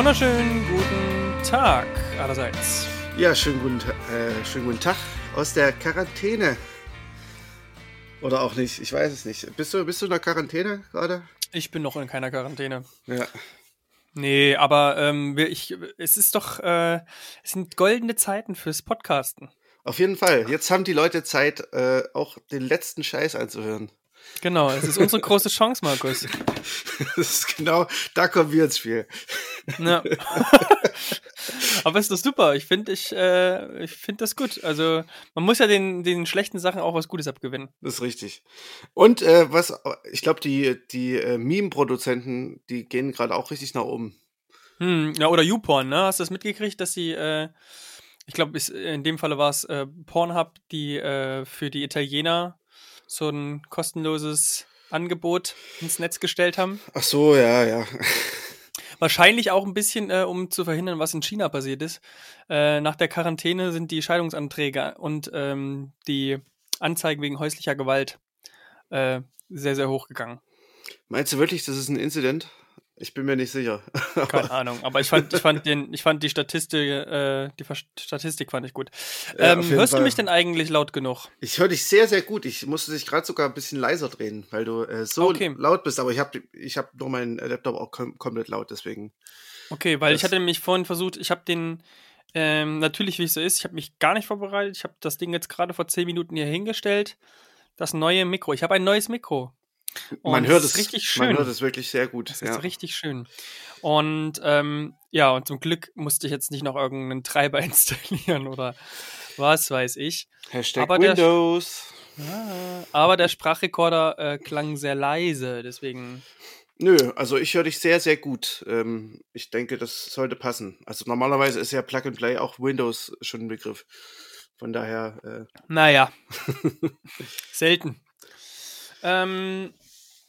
wunderschönen guten Tag allerseits. Ja, schönen guten, äh, schönen guten Tag aus der Quarantäne. Oder auch nicht, ich weiß es nicht. Bist du, bist du in der Quarantäne gerade? Ich bin noch in keiner Quarantäne. Ja. Nee, aber ähm, ich, es ist doch, äh, es sind goldene Zeiten fürs Podcasten. Auf jeden Fall. Jetzt haben die Leute Zeit, äh, auch den letzten Scheiß anzuhören. Genau, es ist unsere große Chance, Markus. das ist genau, da kommen wir ins Spiel. Ja. Aber ist doch super. Ich finde ich, äh, ich find das gut. Also man muss ja den, den schlechten Sachen auch was Gutes abgewinnen. Das ist richtig. Und äh, was, ich glaube, die, die äh, Meme-Produzenten, die gehen gerade auch richtig nach oben. Hm, ja, oder YouPorn, ne? Hast du das mitgekriegt, dass sie, äh, ich glaube, in dem Falle war es äh, Pornhub, die äh, für die Italiener so ein kostenloses Angebot ins Netz gestellt haben. Ach so, ja, ja. Wahrscheinlich auch ein bisschen, äh, um zu verhindern, was in China passiert ist. Äh, nach der Quarantäne sind die Scheidungsanträge und ähm, die Anzeigen wegen häuslicher Gewalt äh, sehr, sehr hoch gegangen. Meinst du wirklich, das ist ein Incident? Ich bin mir nicht sicher. Keine Ahnung, aber ich fand, ich fand, den, ich fand die Statistik, äh, die Statistik fand ich gut. Ja, ähm, hörst Fall. du mich denn eigentlich laut genug? Ich höre dich sehr, sehr gut. Ich musste dich gerade sogar ein bisschen leiser drehen, weil du äh, so okay. laut bist. Aber ich habe ich hab nur meinen Laptop auch kom komplett laut, deswegen. Okay, weil ich hatte nämlich vorhin versucht, ich habe den, ähm, natürlich wie es so ist, ich habe mich gar nicht vorbereitet. Ich habe das Ding jetzt gerade vor zehn Minuten hier hingestellt. Das neue Mikro. Ich habe ein neues Mikro. Und man hört es richtig schön. Man hört es wirklich sehr gut. Das ja. ist richtig schön. Und ähm, ja, und zum Glück musste ich jetzt nicht noch irgendeinen Treiber installieren oder was weiß ich. Hashtag aber Windows. Der, ja, aber der Sprachrekorder äh, klang sehr leise, deswegen. Nö, also ich höre dich sehr, sehr gut. Ähm, ich denke, das sollte passen. Also normalerweise ist ja Plug and Play auch Windows schon ein Begriff. Von daher. Äh naja. Selten. Ähm,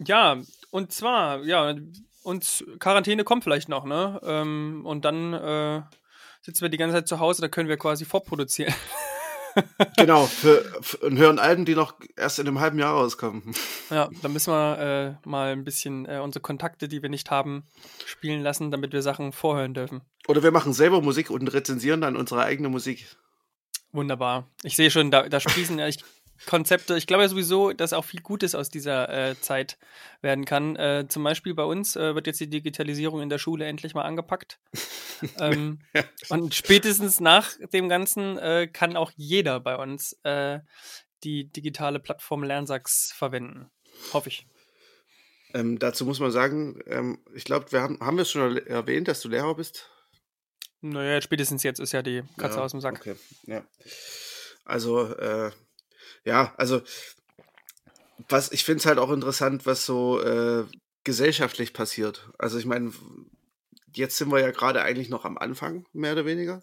ja, und zwar, ja, uns Quarantäne kommt vielleicht noch, ne? Ähm, und dann äh, sitzen wir die ganze Zeit zu Hause, da können wir quasi vorproduzieren. genau, für, für, und hören Alben, die noch erst in einem halben Jahr rauskommen. Ja, da müssen wir äh, mal ein bisschen äh, unsere Kontakte, die wir nicht haben, spielen lassen, damit wir Sachen vorhören dürfen. Oder wir machen selber Musik und rezensieren dann unsere eigene Musik. Wunderbar. Ich sehe schon, da, da sprießen ja, ich Konzepte. Ich glaube ja sowieso, dass auch viel Gutes aus dieser äh, Zeit werden kann. Äh, zum Beispiel bei uns äh, wird jetzt die Digitalisierung in der Schule endlich mal angepackt. ähm, und spätestens nach dem Ganzen äh, kann auch jeder bei uns äh, die digitale Plattform Lernsachs verwenden. Hoffe ich. Ähm, dazu muss man sagen, ähm, ich glaube, wir haben, haben wir es schon erwähnt, dass du Lehrer bist? Naja, spätestens jetzt ist ja die Katze ja, aus dem Sack. Okay. Ja. Also, äh, ja, also was ich finde es halt auch interessant, was so äh, gesellschaftlich passiert. Also ich meine, jetzt sind wir ja gerade eigentlich noch am Anfang, mehr oder weniger.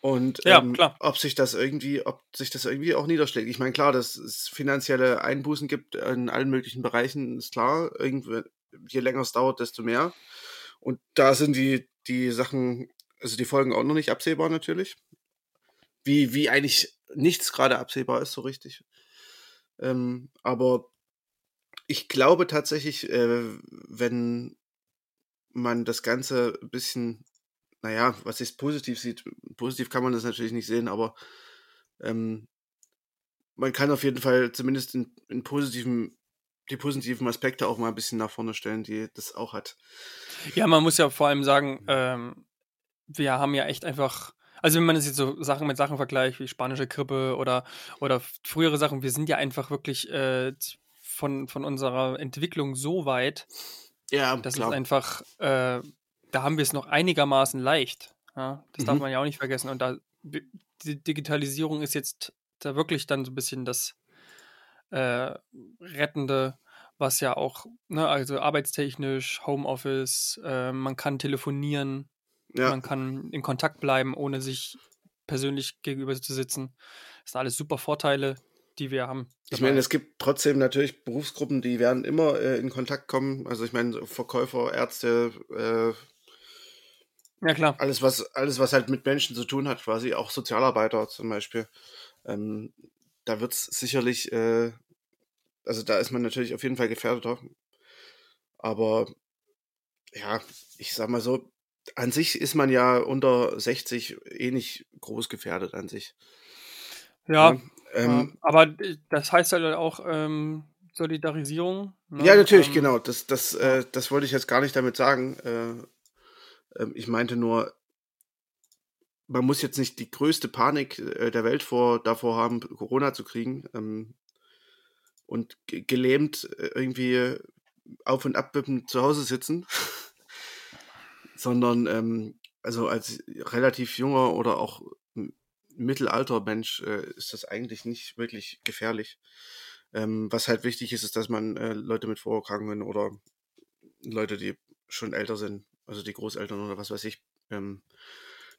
Und ja, ähm, ob sich das irgendwie, ob sich das irgendwie auch niederschlägt. Ich meine, klar, dass es finanzielle Einbußen gibt in allen möglichen Bereichen, ist klar. Irgendwie, je länger es dauert, desto mehr. Und da sind die, die Sachen, also die Folgen auch noch nicht absehbar natürlich. Wie, wie eigentlich nichts gerade absehbar ist, so richtig. Ähm, aber ich glaube tatsächlich, äh, wenn man das Ganze ein bisschen, naja, was ist positiv sieht, positiv kann man das natürlich nicht sehen, aber ähm, man kann auf jeden Fall zumindest in, in positiven, die positiven Aspekte auch mal ein bisschen nach vorne stellen, die das auch hat. Ja, man muss ja vor allem sagen, ähm, wir haben ja echt einfach also wenn man das jetzt so Sachen mit Sachen vergleicht, wie spanische Grippe oder, oder frühere Sachen, wir sind ja einfach wirklich äh, von, von unserer Entwicklung so weit, ja, das klar. ist einfach, äh, da haben wir es noch einigermaßen leicht. Ja? Das mhm. darf man ja auch nicht vergessen. Und da die Digitalisierung ist jetzt da wirklich dann so ein bisschen das äh, Rettende, was ja auch, ne, also arbeitstechnisch, Homeoffice, äh, man kann telefonieren, ja. Man kann in Kontakt bleiben, ohne sich persönlich gegenüber zu sitzen. Das sind alles super Vorteile, die wir haben. Ich meine, es gibt trotzdem natürlich Berufsgruppen, die werden immer äh, in Kontakt kommen. Also ich meine, Verkäufer, Ärzte, äh, ja klar. Alles, was, alles, was halt mit Menschen zu tun hat, quasi, auch Sozialarbeiter zum Beispiel. Ähm, da wird es sicherlich, äh, also da ist man natürlich auf jeden Fall gefährdeter. Aber ja, ich sag mal so, an sich ist man ja unter 60 eh nicht groß gefährdet an sich. Ja, ja ähm, aber das heißt halt auch ähm, Solidarisierung. Ne? Ja, natürlich, ähm, genau. Das, das, äh, das wollte ich jetzt gar nicht damit sagen. Äh, äh, ich meinte nur, man muss jetzt nicht die größte Panik äh, der Welt vor, davor haben, Corona zu kriegen ähm, und gelähmt äh, irgendwie auf und ab zu Hause sitzen, sondern ähm, also als relativ junger oder auch mittelalter Mensch äh, ist das eigentlich nicht wirklich gefährlich. Ähm, was halt wichtig ist, ist, dass man äh, Leute mit Vorerkrankungen oder Leute, die schon älter sind, also die Großeltern oder was weiß ich, ähm,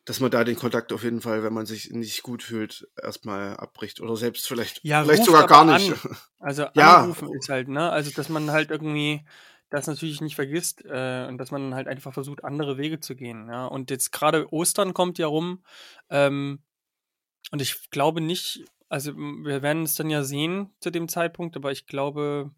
dass man da den Kontakt auf jeden Fall, wenn man sich nicht gut fühlt, erstmal abbricht oder selbst vielleicht, ja, vielleicht sogar gar nicht. An. Also ja. anrufen ist halt, ne? Also dass man halt irgendwie das natürlich nicht vergisst äh, und dass man halt einfach versucht, andere Wege zu gehen. Ja? Und jetzt gerade Ostern kommt ja rum ähm, und ich glaube nicht, also wir werden es dann ja sehen zu dem Zeitpunkt, aber ich glaube,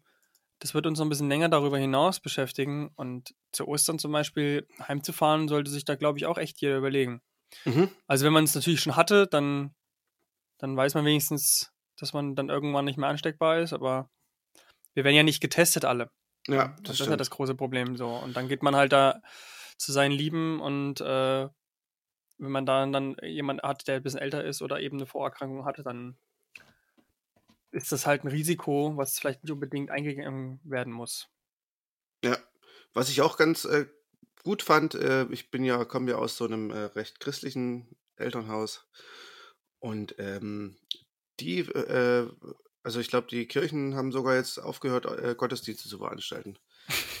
das wird uns noch ein bisschen länger darüber hinaus beschäftigen und zu Ostern zum Beispiel heimzufahren, sollte sich da, glaube ich, auch echt jeder überlegen. Mhm. Also wenn man es natürlich schon hatte, dann, dann weiß man wenigstens, dass man dann irgendwann nicht mehr ansteckbar ist, aber wir werden ja nicht getestet alle. Ja, das, das ist ja das große Problem so. Und dann geht man halt da zu seinen Lieben und äh, wenn man da dann jemand hat, der ein bisschen älter ist oder eben eine Vorerkrankung hatte, dann ist das halt ein Risiko, was vielleicht nicht unbedingt eingegangen werden muss. Ja, was ich auch ganz äh, gut fand, äh, ich bin ja, komme ja aus so einem äh, recht christlichen Elternhaus und ähm, die, äh, also ich glaube, die Kirchen haben sogar jetzt aufgehört, äh, Gottesdienste zu veranstalten.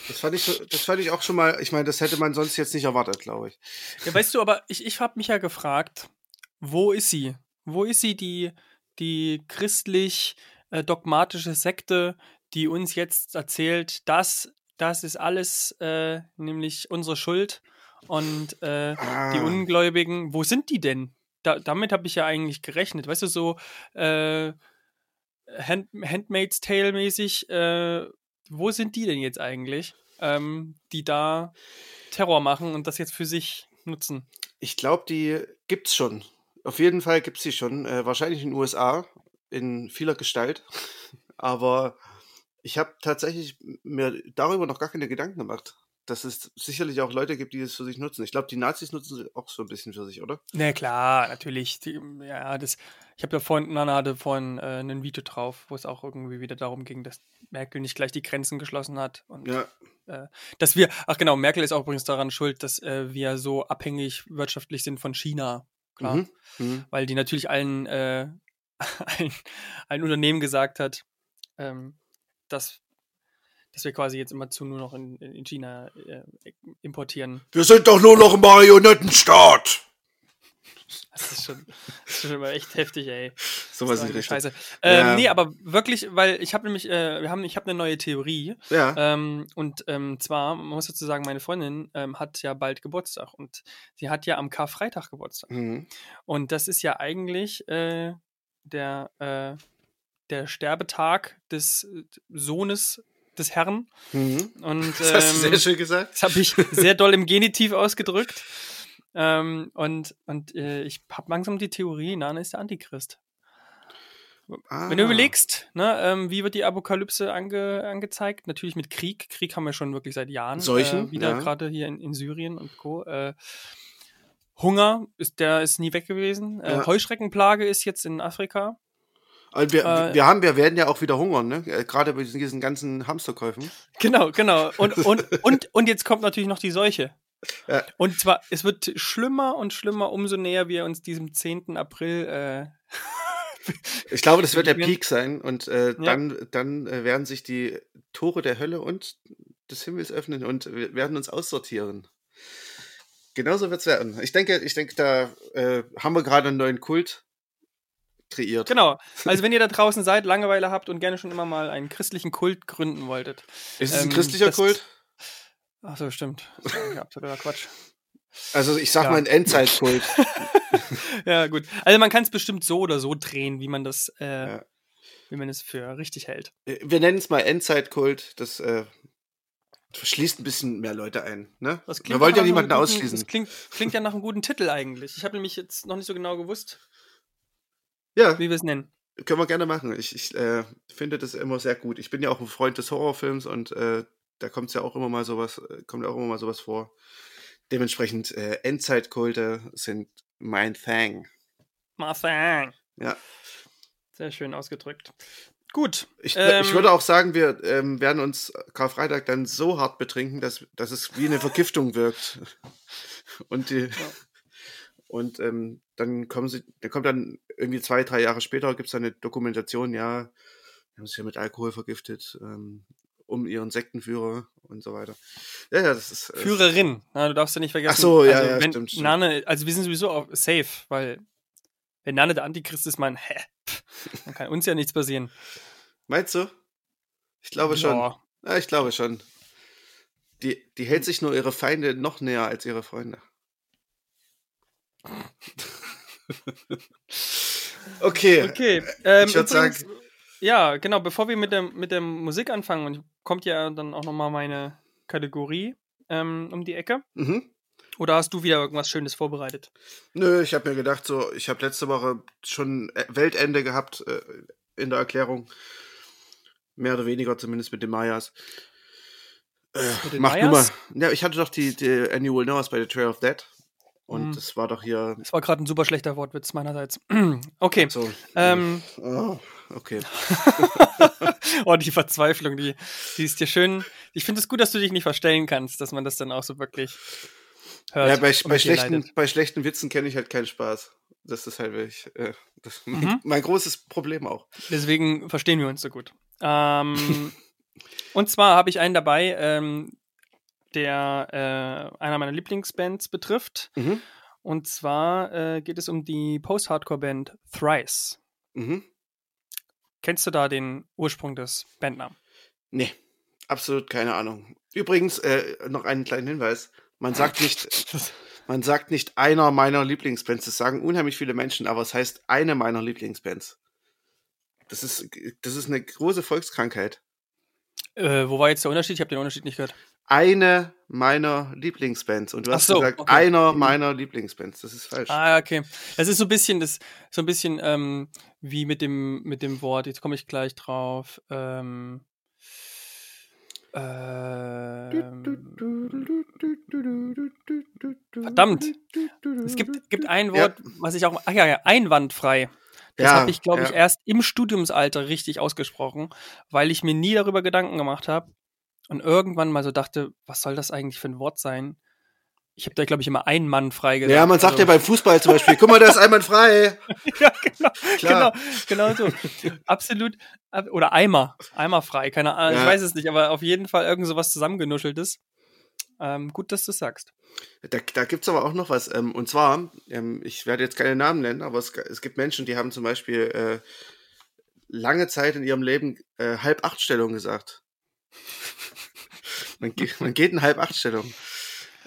Das fand, ich, das fand ich auch schon mal, ich meine, das hätte man sonst jetzt nicht erwartet, glaube ich. Ja, weißt du, aber ich, ich habe mich ja gefragt, wo ist sie? Wo ist sie, die, die christlich-dogmatische äh, Sekte, die uns jetzt erzählt, dass das ist alles äh, nämlich unsere Schuld. Und äh, ah. die Ungläubigen, wo sind die denn? Da, damit habe ich ja eigentlich gerechnet. Weißt du, so äh, Hand, Handmaid's Tale mäßig, äh, wo sind die denn jetzt eigentlich, ähm, die da Terror machen und das jetzt für sich nutzen? Ich glaube, die gibt's schon. Auf jeden Fall gibt es sie schon. Äh, wahrscheinlich in den USA in vieler Gestalt. Aber ich habe tatsächlich mir darüber noch gar keine Gedanken gemacht, dass es sicherlich auch Leute gibt, die es für sich nutzen. Ich glaube, die Nazis nutzen es auch so ein bisschen für sich, oder? Na klar, natürlich. Die, ja, das, ich habe da vorhin, Nana hatte vorhin äh, ein Video drauf, wo es auch irgendwie wieder darum ging, dass Merkel nicht gleich die Grenzen geschlossen hat. Und, ja. Äh, dass wir, ach genau, Merkel ist auch übrigens daran schuld, dass äh, wir so abhängig wirtschaftlich sind von China. Klar. Mhm. Mhm. Weil die natürlich allen, äh, allen, allen Unternehmen gesagt hat, ähm, dass, dass wir quasi jetzt immer zu nur noch in, in China äh, importieren. Wir sind doch nur noch ein Marionettenstaat. Das ist schon, das ist schon immer echt heftig, ey. So was ist richtig. Scheiße. Ähm, ja. Nee, aber wirklich, weil ich habe nämlich, äh, wir haben, ich habe eine neue Theorie. Ja. Ähm, und ähm, zwar, man muss dazu sagen, meine Freundin ähm, hat ja bald Geburtstag und sie hat ja am Karfreitag Geburtstag. Mhm. Und das ist ja eigentlich äh, der, äh, der Sterbetag des Sohnes des Herrn. Mhm. Und, das hast du sehr ähm, schön gesagt. Das habe ich sehr doll im Genitiv ausgedrückt. Ähm, und und äh, ich habe langsam die Theorie, Nana ist der Antichrist. Ah. Wenn du ah. überlegst, ne, ähm, wie wird die Apokalypse ange, angezeigt? Natürlich mit Krieg. Krieg haben wir schon wirklich seit Jahren. Solchen? Äh, wieder ja. gerade hier in, in, Syrien und Co. Äh, Hunger, ist, der ist nie weg gewesen. Äh, ja. Heuschreckenplage ist jetzt in Afrika. Also wir, äh, wir, haben, wir werden ja auch wieder hungern, ne? Äh, gerade bei diesen ganzen Hamsterkäufen. Genau, genau. Und, und, und, und jetzt kommt natürlich noch die Seuche. Ja. Und zwar, es wird schlimmer und schlimmer, umso näher wir uns diesem 10. April. Äh, ich glaube, das wird der Peak sein und äh, dann, ja. dann äh, werden sich die Tore der Hölle und des Himmels öffnen und wir werden uns aussortieren. Genauso wird es werden. Ich denke, ich denke, da äh, haben wir gerade einen neuen Kult kreiert. Genau. Also wenn ihr da draußen seid, Langeweile habt und gerne schon immer mal einen christlichen Kult gründen wolltet. Ist es ähm, ein christlicher Kult? Ach so, stimmt. Ja, absoluter Quatsch. Also ich sag ja. mal ein Endzeitkult. ja, gut. Also man kann es bestimmt so oder so drehen, wie man das, äh, ja. wie man es für richtig hält. Wir nennen es mal Endzeitkult. Das äh, schließt ein bisschen mehr Leute ein. Ne? Wir wollen ja niemanden guten- ausschließen. Das klingt, klingt ja nach einem guten Titel eigentlich. Ich habe nämlich jetzt noch nicht so genau gewusst, Ja, wie wir es nennen. können wir gerne machen. Ich, ich äh, finde das immer sehr gut. Ich bin ja auch ein Freund des Horrorfilms und äh, da kommt ja auch immer mal sowas, äh, kommt ja auch immer mal sowas vor. Dementsprechend äh, Endzeitkulte sind mein Thing. Marfang. Ja. Sehr schön ausgedrückt. Gut. Ich, ähm, ich würde auch sagen, wir ähm, werden uns Karfreitag dann so hart betrinken, dass, dass es wie eine Vergiftung wirkt. Und die, und ähm, dann kommen sie, dann kommt dann irgendwie zwei, drei Jahre später gibt es eine Dokumentation, ja, die haben sich ja mit Alkohol vergiftet, ähm, um ihren Sektenführer und so weiter. Ja, ja, das ist. äh, Führerin. Na, du darfst ja nicht vergessen. Ach so, ja, also, ja, wenn stimmt, stimmt. Nane, also wir sind sowieso auch safe, weil wenn Nane der Antichrist ist, man, hä, pff, dann kann uns ja nichts passieren. Meinst du? Ich glaube schon. Ja. Ja, ich glaube schon. Die, die hält sich nur ihre Feinde noch näher als ihre Freunde. okay. Okay. Ähm, ich würd übrigens- sagen- Ja, genau, bevor wir mit der, mit der Musik anfangen, und kommt ja dann auch nochmal meine Kategorie ähm, um die Ecke. Mhm. Oder hast du wieder irgendwas Schönes vorbereitet? Nö, ich habe mir gedacht, so, ich habe letzte Woche schon äh, Weltende gehabt äh, in der Erklärung. Mehr oder weniger, zumindest mit den Mayas. Äh, Mit den macht nur mal. Mayas? Ja, ich hatte doch die, die Annual Knows bei The Trail of Dead. Und Mhm. das war doch hier. Das war gerade ein super schlechter Wortwitz meinerseits. okay. So. Ähm, Oh, okay. oh, die Verzweiflung, die, die ist dir schön. Ich finde es gut, dass du dich nicht verstellen kannst, dass man das dann auch so wirklich hört. Ja, bei, bei, schlechten, leidet. bei schlechten Witzen kenne ich halt keinen Spaß. Das ist halt wirklich äh, das mein, Mhm. mein großes Problem auch. Deswegen verstehen wir uns so gut. Ähm, und zwar habe ich einen dabei, ähm, der äh, einer meiner Lieblingsbands betrifft. Mhm. Und zwar äh, geht es um die Post-Hardcore-Band Thrice. Mhm. Kennst du da den Ursprung des Bandnamen? Nee, absolut keine Ahnung. Übrigens, äh, noch einen kleinen Hinweis. Man sagt nicht, man sagt nicht einer meiner Lieblingsbands. Das sagen unheimlich viele Menschen, aber es heißt eine meiner Lieblingsbands. Das ist, das ist eine große Volkskrankheit. Äh, wo war jetzt der Unterschied? Ich habe den Unterschied nicht gehört. Eine meiner Lieblingsbands. Und du hast so, gesagt, okay. einer meiner Lieblingsbands. Das ist falsch. Ah, okay. Das ist so ein bisschen, das, so ein bisschen ähm, wie mit dem, mit dem Wort, jetzt komme ich gleich drauf. Ähm, ähm, Verdammt. es gibt, gibt ein Ja. Wort, was ich auch, ach ja, ja, einwandfrei. Das Ja, habe ich, glaube ich, ja. erst im Studiumsalter richtig ausgesprochen, weil ich mir nie darüber Gedanken gemacht habe und irgendwann mal so dachte, was soll das eigentlich für ein Wort sein? Ich habe da, glaube ich, immer einen Mann frei gesagt. Ja, man sagt Also- ja beim Fußball zum Beispiel, guck mal, der ist einwandfrei. ja, genau, Klar. genau, genau so. Absolut. ab- Oder Eimer. Eimer frei, keine Ahnung, ich Ja. weiß es nicht, aber auf jeden Fall irgend sowas zusammengenuscheltes. Ähm, gut, dass du es sagst. Da, da gibt es aber auch noch was. Ähm, und zwar, ähm, ich werde jetzt keine Namen nennen, aber es, es gibt Menschen, die haben zum Beispiel äh, lange Zeit in ihrem Leben äh, halb acht Stellung gesagt. man, ge man geht in halb acht Stellung.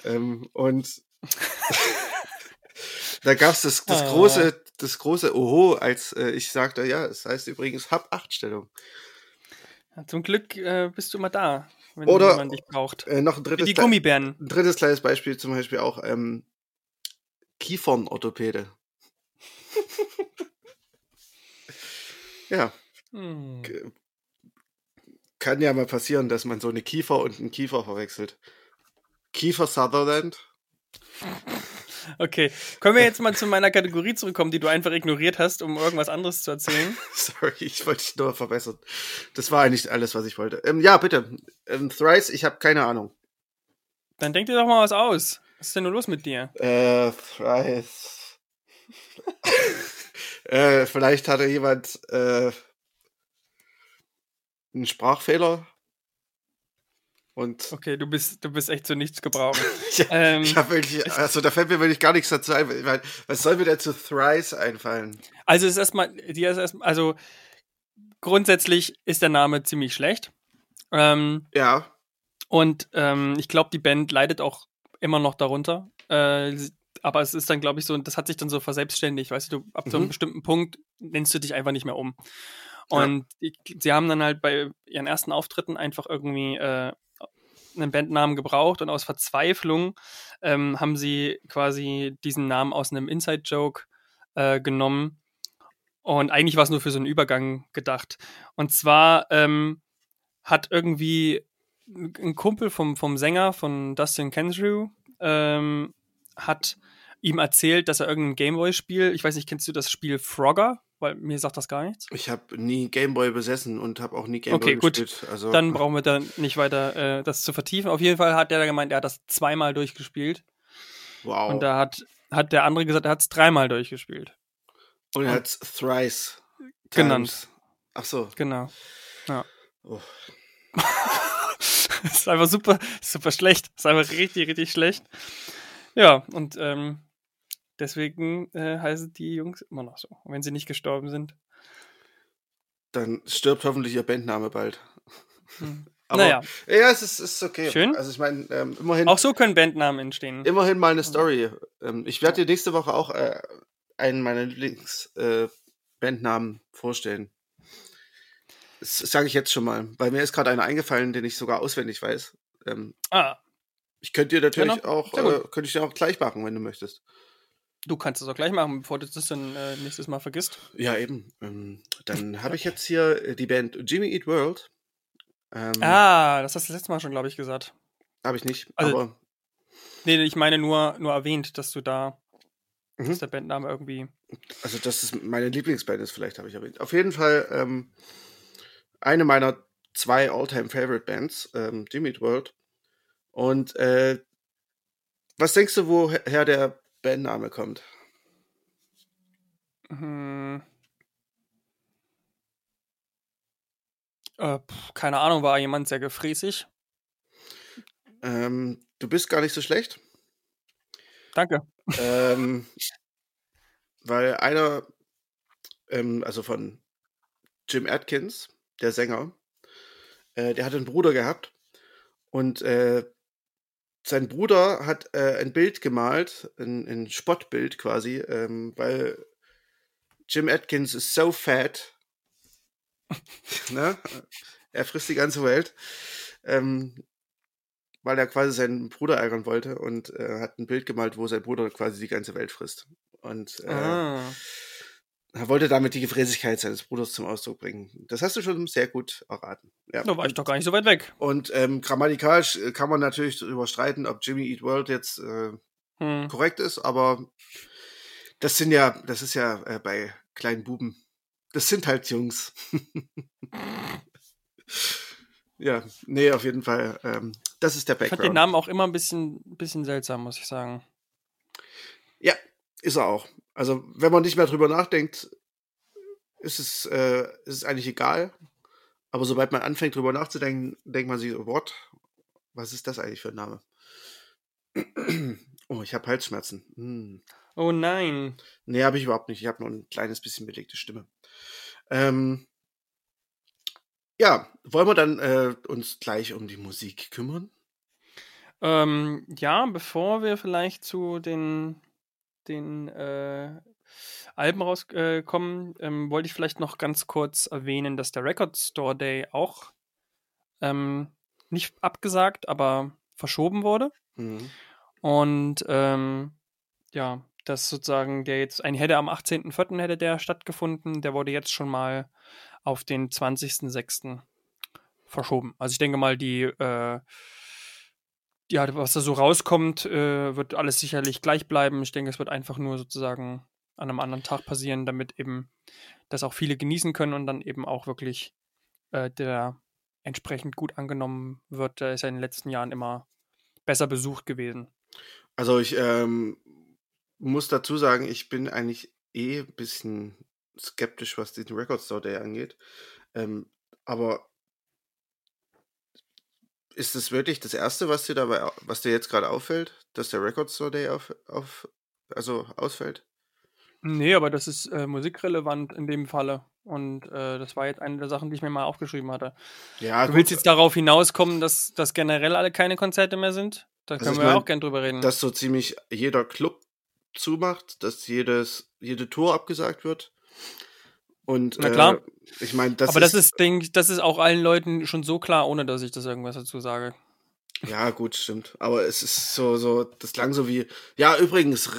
Ähm, und da gab es das, das Ah. große, das große Oho, als äh, ich sagte, ja, es heißt übrigens halb acht Stellung. Ja, zum Glück äh, bist du immer da, wenn Oder- man dich braucht. Äh, noch ein Wie drittes, die Gummibären. ein drittes kleines Beispiel zum Beispiel auch ähm, Kiefernorthopäde. ja, Hm. Kann ja mal passieren, dass man so eine Kiefer und einen Kiefer verwechselt. Kiefer Sutherland. Okay, können wir jetzt mal zu meiner Kategorie zurückkommen, die du einfach ignoriert hast, um irgendwas anderes zu erzählen? Sorry, ich wollte dich nur verbessern. Das war eigentlich alles, was ich wollte. Ähm, ja, bitte. Ähm, Thrice, ich habe keine Ahnung. Dann denk dir doch mal was aus. Was ist denn nur los mit dir? Äh, Thrice. äh, vielleicht hatte jemand äh, einen Sprachfehler. Und Okay, du bist, du bist echt zu nichts gebrauchen. ich, ähm, ich habe wirklich, also da fällt mir wirklich gar nichts dazu ein. Mein, was soll mir denn zu Thrice einfallen? Also es ist erstmal, die ist erstmal, also grundsätzlich ist der Name ziemlich schlecht. Ähm, Ja, und ähm, ich glaube, die Band leidet auch immer noch darunter. Äh, aber es ist dann, glaube ich, so, das hat sich dann so verselbstständigt, weißt du, ab so einem Mhm. bestimmten Punkt nennst du dich einfach nicht mehr um. Ja. Und die, sie haben dann halt bei ihren ersten Auftritten einfach irgendwie äh, einen Bandnamen gebraucht und aus Verzweiflung ähm, haben sie quasi diesen Namen aus einem Inside-Joke äh, genommen. Und eigentlich war es nur für so einen Übergang gedacht. Und zwar ähm, hat irgendwie ein Kumpel vom, vom Sänger von Dustin Kensrew ähm, hat ihm erzählt, dass er irgendein Gameboy-Spiel, ich weiß nicht, kennst du das Spiel Frogger? Weil mir sagt das gar nichts. Ich habe nie Gameboy besessen und habe auch nie Gameboy okay, gut. gespielt. Also, Dann brauchen wir da nicht weiter äh, das zu vertiefen. Auf jeden Fall hat der gemeint, er hat das zweimal durchgespielt. wow. Und da hat, hat der andere gesagt, er hat es dreimal durchgespielt. und er hat es thrice Genannt. times. Ach so. Genau. Oh. ist einfach super, super schlecht. Ist einfach richtig, richtig schlecht. Ja, und ähm, deswegen äh, heißen die Jungs immer noch so, wenn sie nicht gestorben sind. Dann stirbt hoffentlich ihr Bandname bald. Hm. Aber naja, ja, es ist, ist okay. Schön. Also ich meine, ähm, immerhin, auch so können Bandnamen entstehen. immerhin mal eine Story. Ähm, ich werde dir nächste Woche auch äh, einen meiner Lieblings-Bandnamen äh, vorstellen. Das sage ich jetzt schon mal. Bei mir ist gerade einer eingefallen, den ich sogar auswendig weiß. Ähm, Ah, ich könnte dir natürlich Genau. auch, äh, könnte ich dir auch gleich machen, wenn du möchtest. Du kannst es auch gleich machen, bevor du das dann äh, nächstes Mal vergisst. Ja, eben. Ähm, dann habe ich jetzt hier äh, die Band Jimmy Eat World. Ähm, Ah, das hast du letztes Mal schon, glaube ich, gesagt. Habe ich nicht, also- aber Nee, ich meine nur, nur erwähnt, dass du da, Mhm. dass der Bandname irgendwie. also das ist meine Lieblingsband ist, vielleicht habe ich erwähnt. Auf jeden Fall ähm, eine meiner zwei All-Time Favorite Bands, ähm, Jimmy Eat World. Und äh, was denkst du, woher der Bandname kommt? Hm, äh, keine Ahnung, war jemand sehr gefräßig? Ähm, du bist gar nicht so schlecht. Danke. ähm, weil einer, ähm, also von Jim Atkins, der Sänger, äh, der hat einen Bruder gehabt und äh, sein Bruder hat äh, ein Bild gemalt, ein, ein Spottbild quasi, ähm, weil Jim Atkins ist so fat, ne? er frisst die ganze Welt, ähm, weil er quasi seinen Bruder ärgern wollte und äh, hat ein Bild gemalt, wo sein Bruder quasi die ganze Welt frisst. Und äh, Ah. Er wollte damit die Gefräßigkeit seines Bruders zum Ausdruck bringen. Das hast du schon sehr gut erraten. Ja. Da war ich doch gar nicht so weit weg. Und ähm, grammatikalisch äh, kann man natürlich darüber streiten, ob Jimmy Eat World jetzt äh, Hm. korrekt ist, aber das sind ja, das ist ja äh, bei kleinen Buben. Das sind halt Jungs. ja, nee, auf jeden Fall. Ähm, das ist der Ich fand den Background. Namen auch immer ein bisschen, bisschen seltsam, muss ich sagen. Ja, ist er auch. Also, wenn man nicht mehr drüber nachdenkt, ist es, äh, ist es eigentlich egal. Aber sobald man anfängt, drüber nachzudenken, denkt man sich, so, what? Was ist das eigentlich für ein Name? Oh, ich habe Halsschmerzen. Hm. Oh nein. Nee, habe ich überhaupt nicht. Ich habe nur ein kleines bisschen belegte Stimme. Ähm, ja, wollen wir dann äh, uns gleich um die Musik kümmern? Ähm, ja, bevor wir vielleicht zu den, den äh, Alben rauskommen, äh, ähm, wollte ich vielleicht noch ganz kurz erwähnen, dass der Record Store Day auch ähm, nicht abgesagt, aber verschoben wurde. Mhm. Und ähm, ja, das sozusagen, der jetzt, ein hätte am 18.04. hätte der stattgefunden, der wurde jetzt schon mal auf den 20.06. verschoben. Also ich denke mal, die, äh, ja, was da so rauskommt, äh, wird alles sicherlich gleich bleiben. Ich denke, es wird einfach nur sozusagen an einem anderen Tag passieren, damit eben das auch viele genießen können und dann eben auch wirklich äh, der entsprechend gut angenommen wird. Der ist ja in den letzten Jahren immer besser besucht gewesen. Also ich ähm, muss dazu sagen, ich bin eigentlich eh ein bisschen skeptisch, was diesen Record Store Day angeht. Ähm, aber ist es wirklich das Erste, was dir dabei, was dir jetzt gerade auffällt, dass der Record Store Day auf, auf also ausfällt? Nee, aber das ist äh, musikrelevant in dem Falle. Und äh, das war jetzt eine der Sachen, die ich mir mal aufgeschrieben hatte. Ja, du willst jetzt darauf hinauskommen, dass, dass generell alle keine Konzerte mehr sind? Da Also können ich wir mein, auch gern drüber reden. dass so ziemlich jeder Club zumacht, dass jedes, jede Tour abgesagt wird. Und Na klar. Äh, ich meine, das aber ist, das ist, ich, das ist auch allen Leuten schon so klar, ohne dass ich das irgendwas dazu sage. Ja, gut, stimmt. Aber es ist so, so, das klang so wie, ja, übrigens,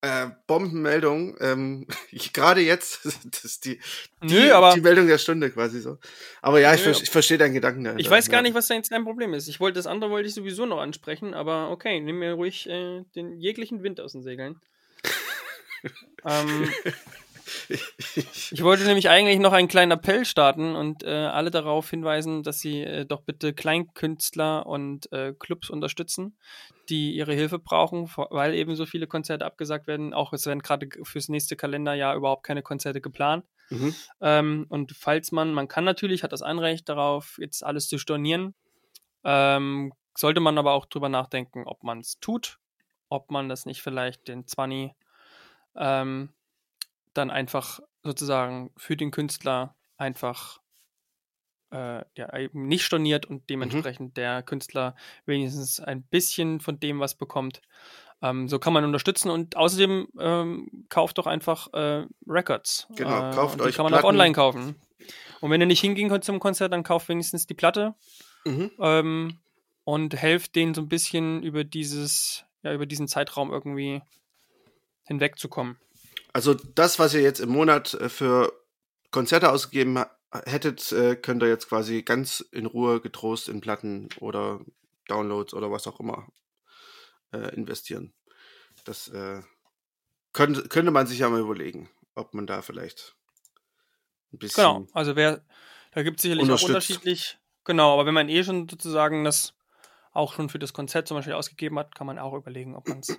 äh, Bombenmeldung, ähm, gerade jetzt, das ist die, die, Nö, aber die Meldung der Stunde quasi so. Aber ja, ich, Nö. ver- ich verstehe deinen Gedanken dahinter. ich weiß gar ja. nicht, was da jetzt dein Problem ist. Ich wollte das andere wollte ich sowieso noch ansprechen, aber okay, nimm mir ruhig äh, den jeglichen Wind aus den Segeln. ähm, ich wollte nämlich eigentlich noch einen kleinen Appell starten und äh, alle darauf hinweisen, dass sie äh, doch bitte Kleinkünstler und äh, Clubs unterstützen, die ihre Hilfe brauchen, weil eben so viele Konzerte abgesagt werden. Auch es werden gerade fürs nächste Kalenderjahr überhaupt keine Konzerte geplant. Mhm. Ähm, und falls man, man kann natürlich, hat das Anrecht darauf, jetzt alles zu stornieren, ähm, sollte man aber auch drüber nachdenken, ob man es tut, ob man das nicht vielleicht den 20 ähm, dann einfach sozusagen für den Künstler einfach äh, ja, eben nicht storniert und dementsprechend der Künstler wenigstens ein bisschen von dem was bekommt. Ähm, so kann man unterstützen und außerdem ähm, kauft doch einfach äh, Records. Genau, äh, kauft und die euch kann man auch Platten. online kaufen. Und wenn ihr nicht hingehen könnt zum Konzert, dann kauft wenigstens die Platte Mhm. ähm, und helft denen so ein bisschen über dieses, ja, über diesen Zeitraum irgendwie hinwegzukommen. Also das, was ihr jetzt im Monat äh, für Konzerte ausgegeben hättet, äh, könnt ihr jetzt quasi ganz in Ruhe getrost in Platten oder Downloads oder was auch immer äh, investieren. Das äh, könnte, könnte man sich ja mal überlegen, ob man da vielleicht ein bisschen. Genau, also wer, da gibt es sicherlich auch unterschiedlich, genau, aber wenn man eh schon sozusagen das auch schon für das Konzert zum Beispiel ausgegeben hat, kann man auch überlegen, ob man es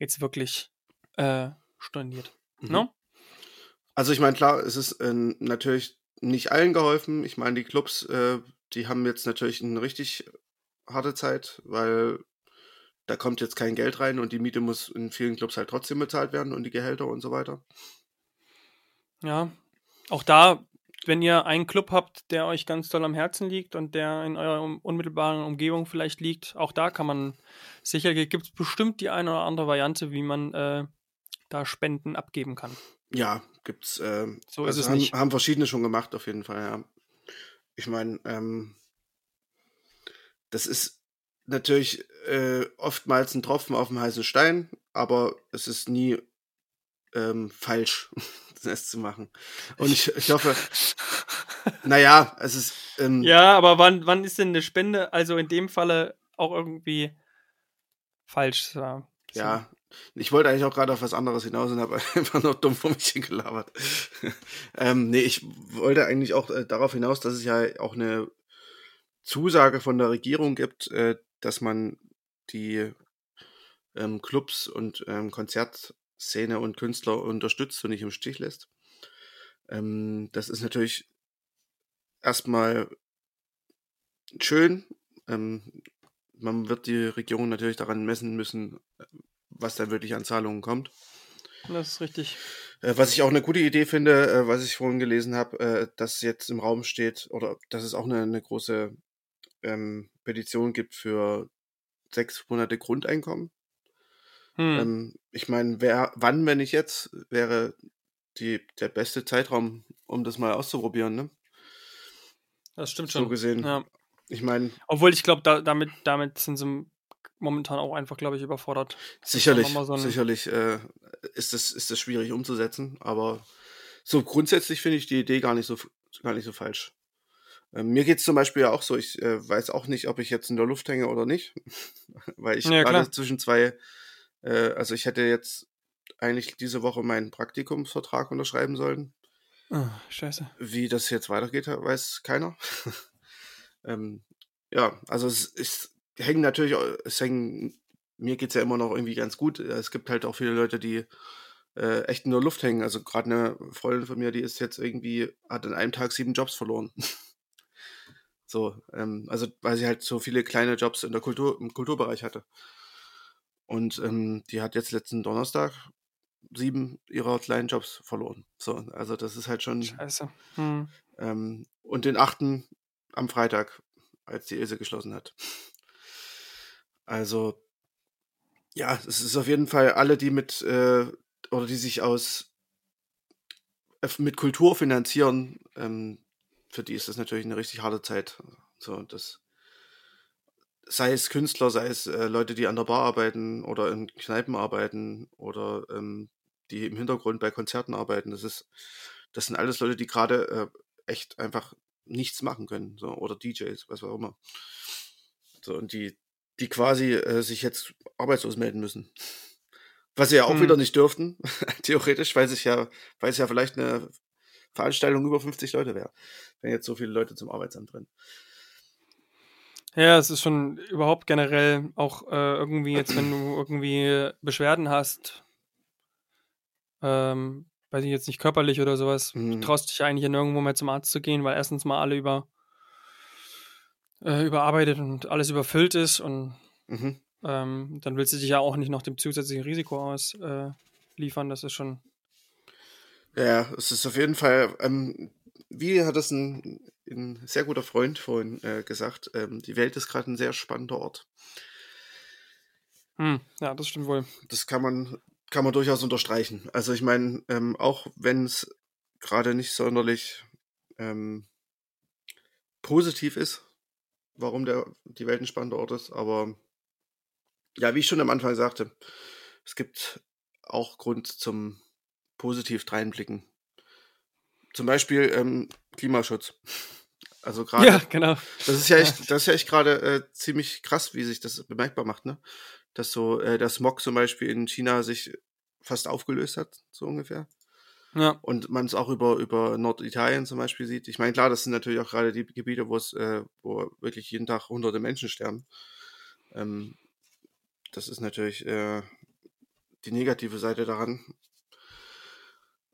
jetzt wirklich äh, storniert. Mhm. Ne? Also ich meine, klar, es ist äh, natürlich nicht allen geholfen. Ich meine, die Clubs, äh, die haben jetzt natürlich eine richtig harte Zeit, weil da kommt jetzt kein Geld rein und die Miete muss in vielen Clubs halt trotzdem bezahlt werden und die Gehälter und so weiter. Ja, auch da, wenn ihr einen Club habt, der euch ganz doll am Herzen liegt und der in eurer unmittelbaren Umgebung vielleicht liegt, auch da kann man sicher, gibt es bestimmt die eine oder andere Variante, wie man äh, da Spenden abgeben kann. Ja, gibt's. Äh, So ist es haben, nicht. haben verschiedene schon gemacht, auf jeden Fall, ja. Ich meine, ähm, das ist natürlich äh, oftmals ein Tropfen auf dem heißen Stein, aber es ist nie ähm, falsch, das zu machen. Und ich, ich hoffe, naja, es ist. Ähm, Ja, aber wann, wann ist denn eine Spende, also in dem Falle auch irgendwie falsch? Ja, Ja, ich wollte eigentlich auch gerade auf was anderes hinaus und habe einfach nur dumm vor mich hingelabert. ähm, nee, ich wollte eigentlich auch äh, darauf hinaus, dass es ja auch eine Zusage von der Regierung gibt, äh, dass man die ähm, Clubs und ähm, Konzertszene und Künstler unterstützt und nicht im Stich lässt. Ähm, das ist natürlich erstmal schön. Ähm, man wird die Regierung natürlich daran messen müssen, was da wirklich an Zahlungen kommt. Das ist richtig. Äh, was ich auch eine gute Idee finde, äh, was ich vorhin gelesen habe, äh, dass jetzt im Raum steht, oder dass es auch eine, eine große ähm, Petition gibt für sechs Monate Grundeinkommen. Hm. Ähm, ich meine, wer, wann, wenn nicht jetzt, wäre die, der beste Zeitraum, um das mal auszuprobieren, ne? das stimmt So schon. gesehen. Ja. Ich meine, Obwohl ich glaube, da, damit, damit sind sie momentan auch einfach, glaube ich, überfordert. sicherlich, so sicherlich äh, ist, das, ist das schwierig umzusetzen, aber so grundsätzlich finde ich die Idee gar nicht so, gar nicht so falsch. Ähm, mir geht es zum Beispiel ja auch so, ich äh, weiß auch nicht, ob ich jetzt in der Luft hänge oder nicht, weil ich Ja, gerade zwischen zwei, äh, also ich hätte jetzt eigentlich diese Woche meinen Praktikumsvertrag unterschreiben sollen. Ah, scheiße. Wie das jetzt weitergeht, weiß keiner. ähm, ja, also es, es hängen natürlich, es hängen, mir geht's ja immer noch irgendwie ganz gut. Es gibt halt auch viele Leute, die äh, echt in der Luft hängen. Also gerade eine Freundin von mir, die ist jetzt irgendwie, hat in einem Tag sieben Jobs verloren. so, ähm, also weil sie halt so viele kleine Jobs in der Kultur, im Kulturbereich hatte. Und ähm, die hat jetzt letzten Donnerstag sieben ihrer kleinen Jobs verloren. So, also das ist halt schon. Scheiße. Hm. Ähm, und den achten am Freitag, als die Ilse geschlossen hat. Also, ja, es ist auf jeden Fall alle, die mit, äh, oder die sich aus, mit Kultur finanzieren, ähm, für die ist das natürlich eine richtig harte Zeit. So, das sei es Künstler, sei es äh, Leute, die an der Bar arbeiten oder in Kneipen arbeiten oder ähm, die im Hintergrund bei Konzerten arbeiten. Das ist, das sind alles Leute, die gerade äh, echt einfach nichts machen können. So, oder DJs, was auch immer. So, und die, die quasi äh, sich jetzt arbeitslos melden müssen. Was sie ja auch hm. wieder nicht dürften, theoretisch, weil sich ja, weil es ja vielleicht eine Veranstaltung über 50 Leute wäre, wenn jetzt so viele Leute zum Arbeitsamt drin. Ja, es ist schon überhaupt generell auch äh, irgendwie jetzt, wenn du irgendwie Beschwerden hast, ähm, weiß ich jetzt nicht körperlich oder sowas, mhm. du traust dich eigentlich nirgendwo mehr zum Arzt zu gehen, weil erstens mal alle über äh, überarbeitet und alles überfüllt ist und mhm. ähm, dann willst du dich ja auch nicht noch dem zusätzlichen Risiko ausliefern, äh, das ist schon. Ja, es ist auf jeden Fall, ähm, wie hat das ein, ein, sehr guter Freund vorhin äh, gesagt, ähm, die Welt ist gerade ein sehr spannender Ort. Hm, ja, das stimmt wohl. Das kann man, kann man durchaus unterstreichen. Also ich meine, ähm, auch wenn es gerade nicht sonderlich ähm, positiv ist, warum der, die Welt ein spannender Ort ist. Aber ja, wie ich schon am Anfang sagte, es gibt auch Grund zum positiv dreinblicken. Zum Beispiel ähm, Klimaschutz. Also gerade. Ja, genau. Das ist ja echt, das ist ja echt gerade äh, ziemlich krass, wie sich das bemerkbar macht, ne? Dass so äh, der Smog zum Beispiel in China sich fast aufgelöst hat, so ungefähr. Ja. Und man es auch über, über Norditalien zum Beispiel sieht. Ich meine, klar, das sind natürlich auch gerade die Gebiete, wo es, äh, wo wirklich jeden Tag hunderte Menschen sterben. Ähm, das ist natürlich äh, die negative Seite daran.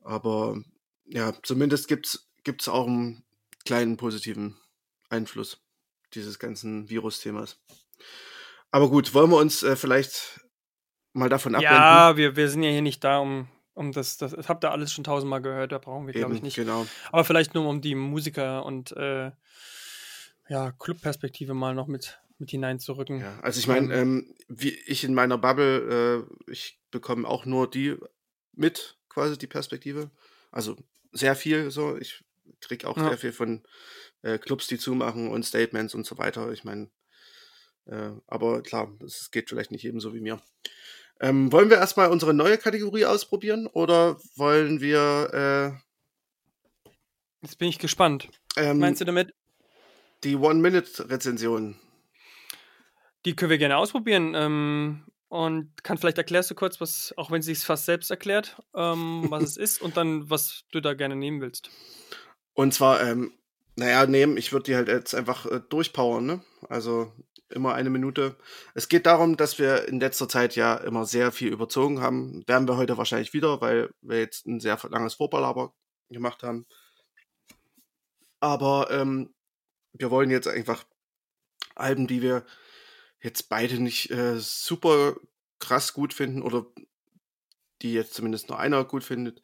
Aber ja, zumindest gibt es auch einen kleinen positiven Einfluss dieses ganzen Virus-Themas. Aber gut, wollen wir uns äh, vielleicht mal davon abwenden? Ja, wir, wir sind ja hier nicht da, um um das, das, das habt ihr alles schon tausendmal gehört, da brauchen wir, glaube ich, nicht. Genau. Aber vielleicht nur um die Musiker- und äh, ja, Clubperspektive mal noch mit, mit hineinzurücken. Ja, also ich meine, ähm, wie ich in meiner Bubble, äh, ich bekomme auch nur die mit, quasi die Perspektive. Also sehr viel so. Ich kriege auch ja. sehr viel von äh, Clubs, die zumachen und Statements und so weiter. Ich meine, äh, aber klar, es geht vielleicht nicht eben so wie mir. Ähm, wollen wir erstmal unsere neue Kategorie ausprobieren oder wollen wir. Äh, Jetzt bin ich gespannt. Ähm, Meinst du damit? Die One-Minute-Rezension. Die können wir gerne ausprobieren. Ähm, und kann vielleicht erklärst du kurz, was, auch wenn sie es fast selbst erklärt, ähm, was es ist und dann, was du da gerne nehmen willst. Und zwar, ähm, naja, nehmen, ich würde die halt jetzt einfach äh, durchpowern, ne? Also immer eine Minute. Es geht darum, dass wir in letzter Zeit ja immer sehr viel überzogen haben. Werden wir heute wahrscheinlich wieder, weil wir jetzt ein sehr langes Vorbalaber gemacht haben. Aber ähm, wir wollen jetzt einfach Alben, die wir jetzt beide nicht äh, super krass gut finden oder die jetzt zumindest nur einer gut findet,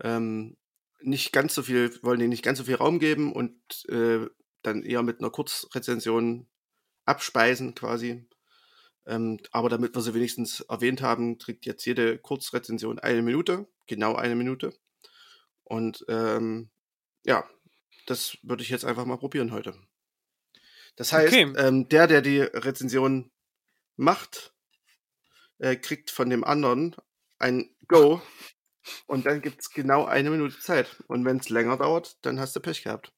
ähm, nicht ganz so viel, wollen denen nicht ganz so viel Raum geben und äh, dann eher mit einer Kurzrezension abspeisen quasi. Ähm, aber damit wir sie wenigstens erwähnt haben, kriegt jetzt jede Kurzrezension eine Minute, genau eine Minute. Und ähm, ja, das würde ich jetzt einfach mal probieren heute. Das heißt, okay. ähm, der, der die Rezension macht, äh, kriegt von dem anderen ein Go und dann gibt es genau eine Minute Zeit. Und wenn es länger dauert, dann hast du Pech gehabt.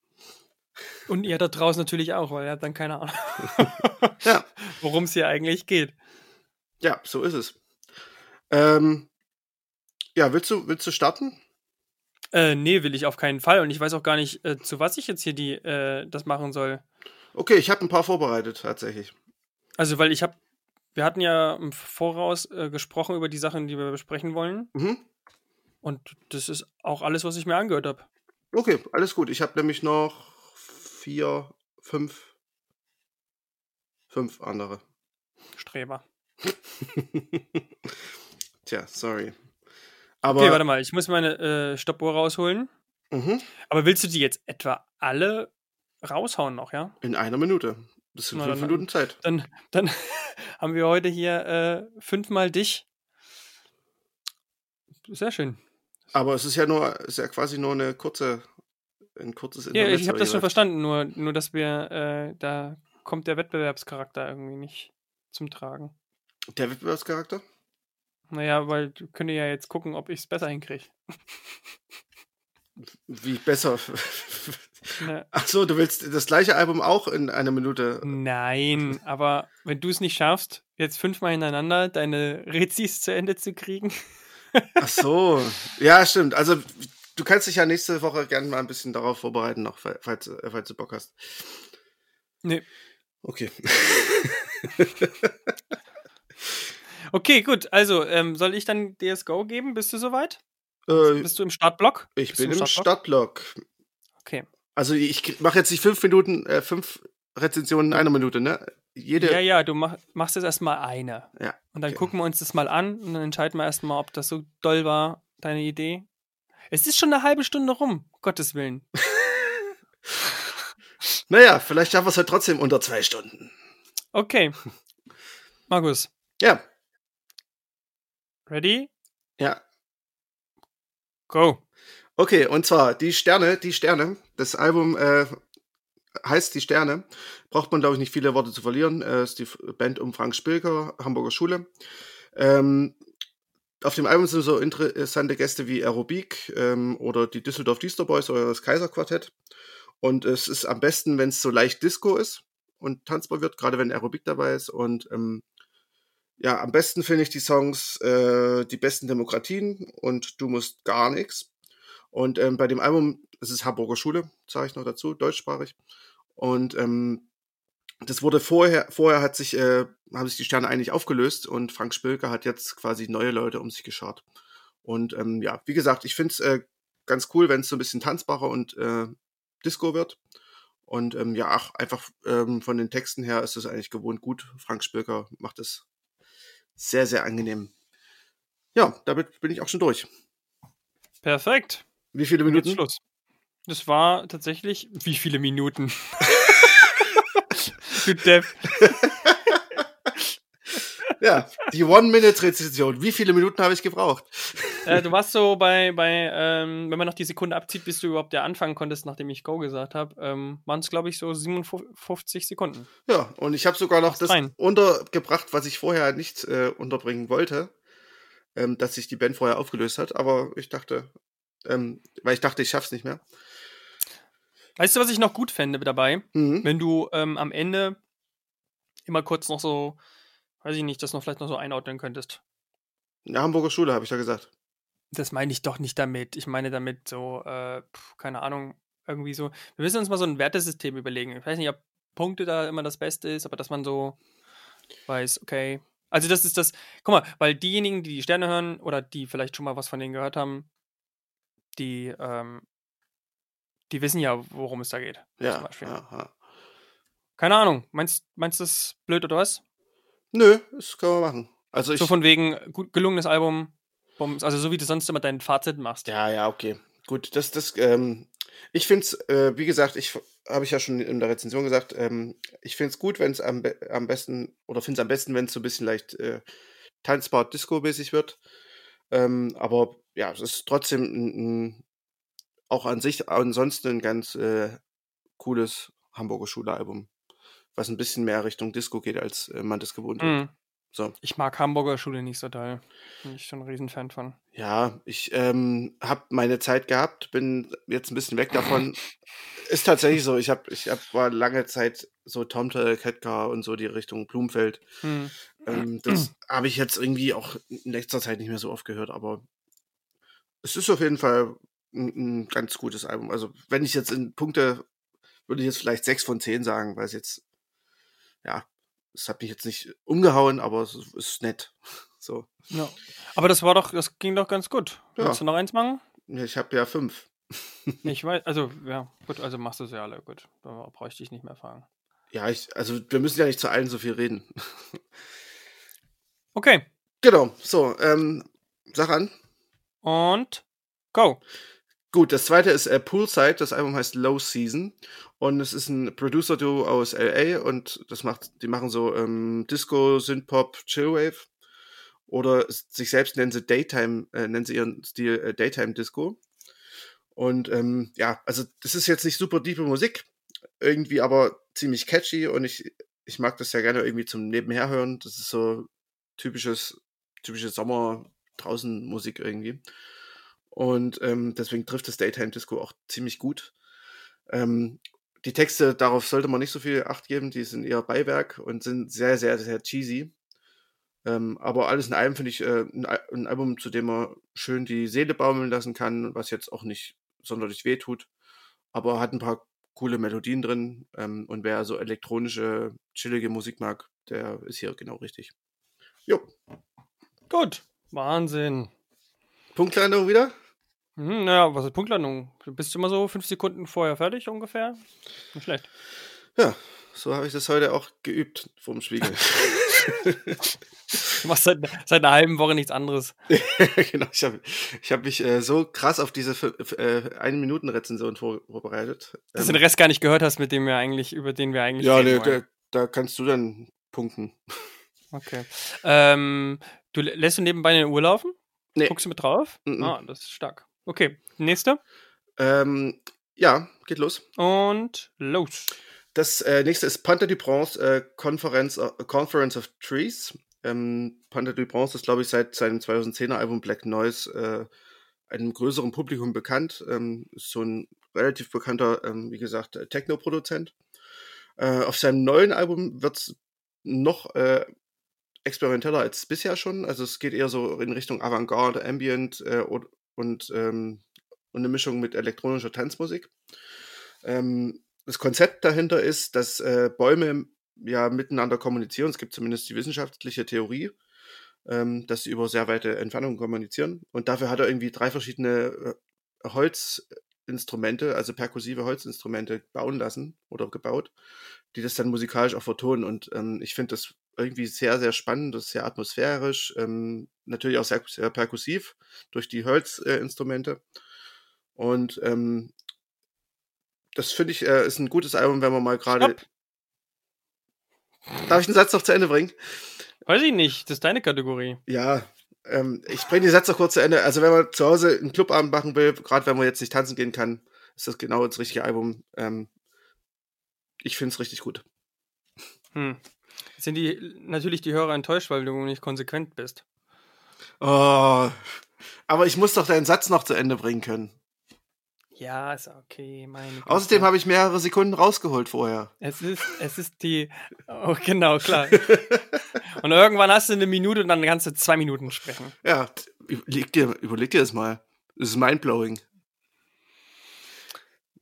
Und ihr da draußen natürlich auch, weil er hat dann keine Ahnung, ja. worum es hier eigentlich geht. Ja, so ist es. Ähm, ja, willst du, willst du starten? Äh, nee, will ich auf keinen Fall. Und ich weiß auch gar nicht, äh, zu was ich jetzt hier die, äh, das machen soll. Okay, ich habe ein paar vorbereitet, tatsächlich. Also, weil ich habe, wir hatten ja im Voraus äh, gesprochen über die Sachen, die wir besprechen wollen. Mhm. Und das ist auch alles, was ich mir angehört habe. Okay, alles gut. Ich habe nämlich noch vier, fünf, fünf andere. Streber. Tja, sorry. Aber okay, warte mal, ich muss meine äh, Stoppuhr rausholen. Mhm. Aber willst du die jetzt etwa alle raushauen noch, ja? In einer Minute. Das sind Na, fünf dann, Minuten Zeit. Dann, dann haben wir heute hier äh, fünfmal dich. Sehr schön. Aber es ist ja nur, ist ja quasi nur eine kurze ein kurzes Internet. Ja, ich habe das schon verstanden, nur, nur dass wir äh, da kommt der Wettbewerbscharakter irgendwie nicht zum Tragen. Der Wettbewerbscharakter? Naja, weil du könntest ja jetzt gucken, ob ich es besser hinkriege. Wie besser? Ne. Ach so, du willst das gleiche Album auch in einer Minute? Nein, aber wenn du es nicht schaffst, jetzt fünfmal hintereinander deine Rezis zu Ende zu kriegen. Ach so, ja, stimmt. Also du kannst dich ja nächste Woche gerne mal ein bisschen darauf vorbereiten, noch, falls, falls du Bock hast. Nee. Okay. okay, gut. Also, ähm, soll ich dann DSGO geben? Bist du soweit? Äh, Bist du im Startblock? Ich Bist bin im im Startblock. Okay. Also ich mache jetzt nicht fünf Minuten, äh, fünf Rezensionen in einer Minute, ne? Jede ja, ja, du mach, machst jetzt erstmal eine. Ja. Und dann okay. gucken wir uns das mal an und dann entscheiden wir erstmal, ob das so doll war, deine Idee. Es ist schon eine halbe Stunde rum, Gottes Willen. naja, vielleicht schaffen wir es halt trotzdem unter zwei Stunden. Okay. Markus. Ja. Ready? Ja. Go. Okay, und zwar die Sterne, die Sterne. Das Album äh, heißt Die Sterne. Braucht man, glaube ich, nicht viele Worte zu verlieren. Äh, ist die Band um Frank Spilker, Hamburger Schule. Ähm, auf dem Album sind so interessante Gäste wie Aerobik ähm, oder die Düsseldorf Düster Boys oder das Kaiserquartett. Und es ist am besten, wenn es so leicht Disco ist und tanzbar wird, gerade wenn Aerobik dabei ist. Und ähm, ja, am besten finde ich die Songs äh, Die besten Demokratien und Du musst gar nichts. Und ähm, bei dem Album, es ist Hamburger Schule, sage ich noch dazu, deutschsprachig. Und ähm, das wurde vorher, vorher hat sich, äh, haben sich die Sterne eigentlich aufgelöst und Frank Spilker hat jetzt quasi neue Leute um sich geschart. Und ähm, ja, wie gesagt, ich finde es äh, ganz cool, wenn es so ein bisschen tanzbarer und äh, Disco wird. Und ähm, ja, ach, einfach ähm, von den Texten her ist es eigentlich gewohnt gut. Frank Spilker macht es sehr, sehr angenehm. Ja, damit bin ich auch schon durch. Perfekt. Wie viele Minuten? Schluss. Das war tatsächlich. Wie viele Minuten? du Depp. ja, die One-Minute-Rezession. Wie viele Minuten habe ich gebraucht? Äh, du warst so bei, bei ähm, wenn man noch die Sekunde abzieht, bis du überhaupt ja anfangen konntest, nachdem ich Go gesagt habe, ähm, waren es, glaube ich, so 57 Sekunden. Ja, und ich habe sogar noch das rein. untergebracht, was ich vorher nicht äh, unterbringen wollte, ähm, dass sich die Band vorher aufgelöst hat. Aber ich dachte, ähm, weil ich dachte, ich schaff's nicht mehr. Weißt du, was ich noch gut fände dabei? Mhm. Wenn du ähm, am Ende immer kurz noch so, weiß ich nicht, das noch vielleicht noch so einordnen könntest. Eine Hamburger Schule, habe ich ja gesagt. Das meine ich doch nicht damit. Ich meine damit so, äh, keine Ahnung, irgendwie so. Wir müssen uns mal so ein Wertesystem überlegen. Ich weiß nicht, ob Punkte da immer das Beste ist, aber dass man so weiß, okay. Also das ist das, guck mal, weil diejenigen, die die Sterne hören oder die vielleicht schon mal was von denen gehört haben, die, ähm, die wissen ja, worum es da geht. Ja, ja, ja. Keine Ahnung. Meinst, meinst du das blöd oder was? Nö, das kann man machen. Also ich, so von wegen gut gelungenes Album, also so wie du sonst immer dein Fazit machst. Ja, ja, okay. Gut, das, das, ähm, ich finde es, äh, wie gesagt, ich habe ich ja schon in der Rezension gesagt, ähm, ich finde es gut, wenn es am, be am besten, oder finde es am besten, wenn es so ein bisschen leicht äh, tanzbar Disco-mäßig wird. Ähm, aber ja, es ist trotzdem ein, ein, auch an sich ansonsten ein ganz äh, cooles Hamburger Schule-Album, was ein bisschen mehr Richtung Disco geht, als äh, man das gewohnt mhm. ist. So. Ich mag Hamburger Schule nicht so doll. Bin ich schon ein Riesenfan von. Ja, ich ähm, habe meine Zeit gehabt, bin jetzt ein bisschen weg davon. Ist tatsächlich so. Ich habe, ich hab, war lange Zeit so Tomte, Ketka und so die Richtung Blumfeld. Hm. Ähm, das habe ich jetzt irgendwie auch in letzter Zeit nicht mehr so oft gehört, aber es ist auf jeden Fall ein, ein ganz gutes Album. Also, wenn ich jetzt in Punkte, würde ich jetzt vielleicht sechs von zehn sagen, weil es jetzt, ja, es hat mich jetzt nicht umgehauen, aber es ist nett. So. Ja. Aber das war doch, das ging doch ganz gut. Ja. Willst du noch eins machen? Ich habe ja fünf. ich weiß, also ja, gut, also machst du sie alle, gut. Da bräuchte ich nicht mehr fragen. Ja, ich, also wir müssen ja nicht zu allen so viel reden. okay. Genau, so, ähm, sag an. Und go. Gut, das zweite ist äh, Poolside, das Album heißt Low Season und es ist ein Producer-Duo aus LA und das macht, die machen so ähm, Disco, Synthpop, Chillwave oder sich selbst nennen sie Daytime, äh, nennen sie ihren Stil äh, Daytime Disco. Und ähm, ja, also das ist jetzt nicht super tiefe Musik, irgendwie aber ziemlich catchy und ich, ich mag das ja gerne irgendwie zum Nebenherhören. Das ist so typisches, typische Sommer draußen Musik irgendwie. Und ähm, deswegen trifft das Daytime Disco auch ziemlich gut. Ähm, die Texte, darauf sollte man nicht so viel Acht geben, die sind eher Beiwerk und sind sehr, sehr, sehr cheesy. Ähm, aber alles in allem finde ich äh, ein, ein, Album, zu dem man schön die Seele baumeln lassen kann, was jetzt auch nicht sonderlich weh tut, aber hat ein paar coole Melodien drin. Ähm, und wer so elektronische, chillige Musik mag, der ist hier genau richtig. Jo. Gut. Wahnsinn. Punktlandung wieder? Hm, naja, was ist Punktlandung? Du bist immer so fünf Sekunden vorher fertig ungefähr. Nicht schlecht. Ja, so habe ich das heute auch geübt vorm Spiegel. du machst seit, seit, einer halben Woche nichts anderes. genau, ich habe ich hab mich äh, so krass auf diese äh, eine Minuten Rezension vor, vorbereitet. Dass ähm, du den Rest gar nicht gehört hast, mit dem wir eigentlich, über den wir eigentlich. Ja, nee, da, da, kannst du dann punkten. Okay. Ähm, du lässt du nebenbei in die Uhr laufen? Nee. Guckst du mit drauf? Mm -mm. Ah, das ist stark. Okay, nächste. Ähm, ja, geht los. Und los. Das äh, nächste ist Panther du Prince äh, Conference, uh, Conference of Trees. Ähm, Panther du Prince ist, glaube ich, seit seinem 2010er Album Black Noise äh, einem größeren Publikum bekannt. Ähm, ist so ein relativ bekannter, ähm, wie gesagt, äh, Techno-Produzent. Äh, auf seinem neuen Album wird es noch experimenteller als bisher schon. Also es geht eher so in Richtung Avantgarde, Ambient äh, und, ähm, und eine Mischung mit elektronischer Tanzmusik. Ähm, das Konzept dahinter ist, dass äh, Bäume ja miteinander kommunizieren. Es gibt zumindest die wissenschaftliche Theorie, ähm, dass sie über sehr weite Entfernungen kommunizieren. Und dafür hat er irgendwie drei verschiedene äh, Holzinstrumente, also perkussive Holzinstrumente, bauen lassen oder gebaut, die das dann musikalisch auch vertonen. Und ähm, ich finde das irgendwie sehr, sehr spannend, das ist sehr atmosphärisch, ähm, natürlich auch sehr, sehr perkussiv durch die Holzinstrumente. Äh, und ähm, das finde ich, äh, ist ein gutes Album, wenn man mal gerade. Darf ich den Satz noch zu Ende bringen? Weiß ich nicht, das ist deine Kategorie. Ja, ähm, ich bringe den Satz noch kurz zu Ende. Also, wenn man zu Hause einen Clubabend machen will, gerade wenn man jetzt nicht tanzen gehen kann, ist das genau das richtige Album. Ähm, ich finde es richtig gut. Hm. Sind die natürlich die Hörer enttäuscht, weil du nicht konsequent bist. Oh, aber ich muss doch deinen Satz noch zu Ende bringen können. Ja, ist okay, meine Außerdem habe ich mehrere Sekunden rausgeholt vorher. Es ist, es ist die. Oh, genau, klar. und irgendwann hast du eine Minute und dann kannst du zwei Minuten sprechen. Ja, überleg dir, überleg dir das mal. Das ist mindblowing.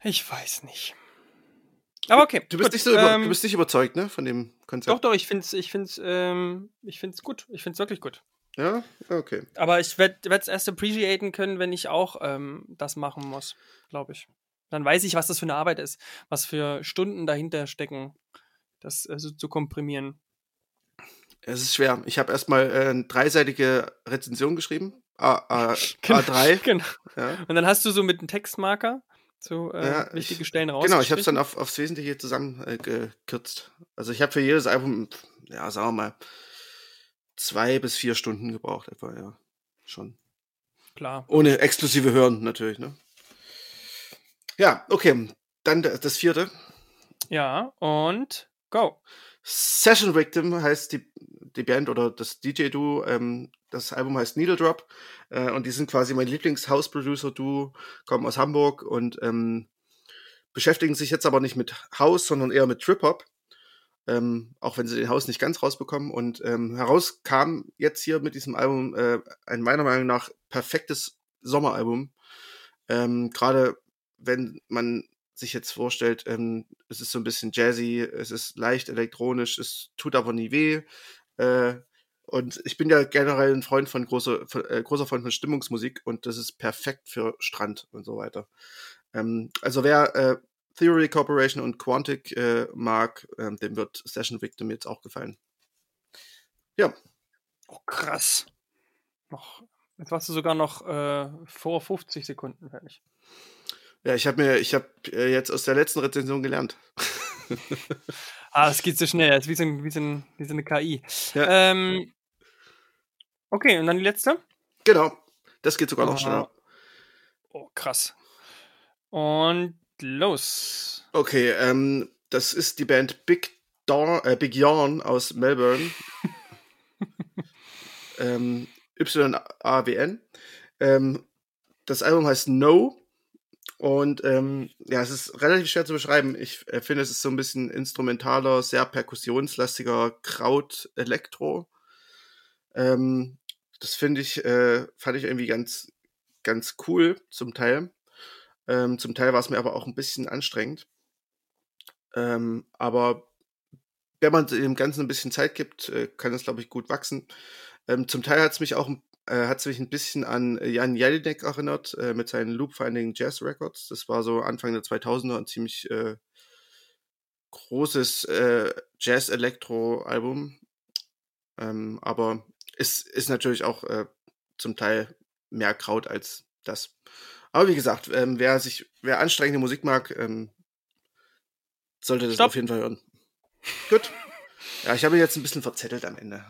Ich weiß nicht. Aber okay. Du bist, nicht, so über, ähm, du bist nicht überzeugt, ne, von dem Konzept? Doch, doch, ich finde es ich find's, ähm, ich find's gut. Ich finde es wirklich gut. Ja, okay. Aber ich werde es erst appreciaten können, wenn ich auch ähm, das machen muss, glaube ich. Dann weiß ich, was das für eine Arbeit ist, was für Stunden dahinter stecken, das äh, so zu komprimieren. Es ist schwer. Ich habe erstmal äh, eine dreiseitige Rezension geschrieben. A, A, genau, A3. Genau. Ja. Und dann hast du so mit einem Textmarker so äh, ja, wichtige ich, Stellen raus. Genau, ich habe es dann auf, aufs Wesentliche zusammengekürzt. Äh, also ich habe für jedes Album, ja, sagen wir mal, zwei bis vier Stunden gebraucht, etwa, ja. Schon. Klar. Ohne exklusive Hören natürlich, ne? Ja, okay. Dann das vierte. Ja, und go. Session Victim heißt die, die Band oder das DJ-Duo. Ähm, das Album heißt Needle Drop. Äh, und die sind quasi mein Lieblings-House-Producer-Duo, kommen aus Hamburg und ähm, beschäftigen sich jetzt aber nicht mit House, sondern eher mit Trip-Hop ähm, auch wenn sie den Haus nicht ganz rausbekommen. Und ähm, heraus kam jetzt hier mit diesem Album äh, ein meiner Meinung nach perfektes Sommeralbum. Ähm, Gerade wenn man sich jetzt vorstellt, ähm, es ist so ein bisschen jazzy, es ist leicht elektronisch, es tut aber nie weh. Äh, und ich bin ja generell ein Freund von großer, von, äh, großer Freund von Stimmungsmusik und das ist perfekt für Strand und so weiter. Ähm, also wer äh, Theory Corporation und Quantic äh, mag, ähm, dem wird Session Victim jetzt auch gefallen. Ja. Oh, krass. Noch, jetzt warst du sogar noch äh, vor 50 Sekunden fertig. Ja, ich habe mir, ich habe äh, jetzt aus der letzten Rezension gelernt. ah, es geht so schnell, das ist wie so, ein, wie so, ein, wie so eine KI. Ja. Ähm, okay, und dann die letzte? Genau, das geht sogar noch oh. schneller. Oh, krass. Und los. Okay, ähm, das ist die Band Big, Dawn, äh, Big Yawn aus Melbourne. ähm, Y-A-W-N. Ähm, das Album heißt No. Und ähm, ja, es ist relativ schwer zu beschreiben. Ich äh, finde, es ist so ein bisschen instrumentaler, sehr perkussionslastiger Kraut-Elektro. Ähm, das finde ich, äh, fand ich irgendwie ganz, ganz cool zum Teil. Ähm, zum Teil war es mir aber auch ein bisschen anstrengend. Ähm, aber wenn man dem Ganzen ein bisschen Zeit gibt, äh, kann es, glaube ich, gut wachsen. Ähm, zum Teil hat es mich auch äh, hat mich ein bisschen an Jan Jelinek erinnert äh, mit seinen Loop-Finding Jazz Records. Das war so Anfang der 2000er ein ziemlich äh, großes äh, Jazz-Elektro-Album. Ähm, aber es ist natürlich auch äh, zum Teil mehr Kraut als das. Aber wie gesagt, ähm, wer sich, wer anstrengende Musik mag, ähm, sollte das Stopp. auf jeden Fall hören. gut. Ja, ich habe mich jetzt ein bisschen verzettelt am Ende.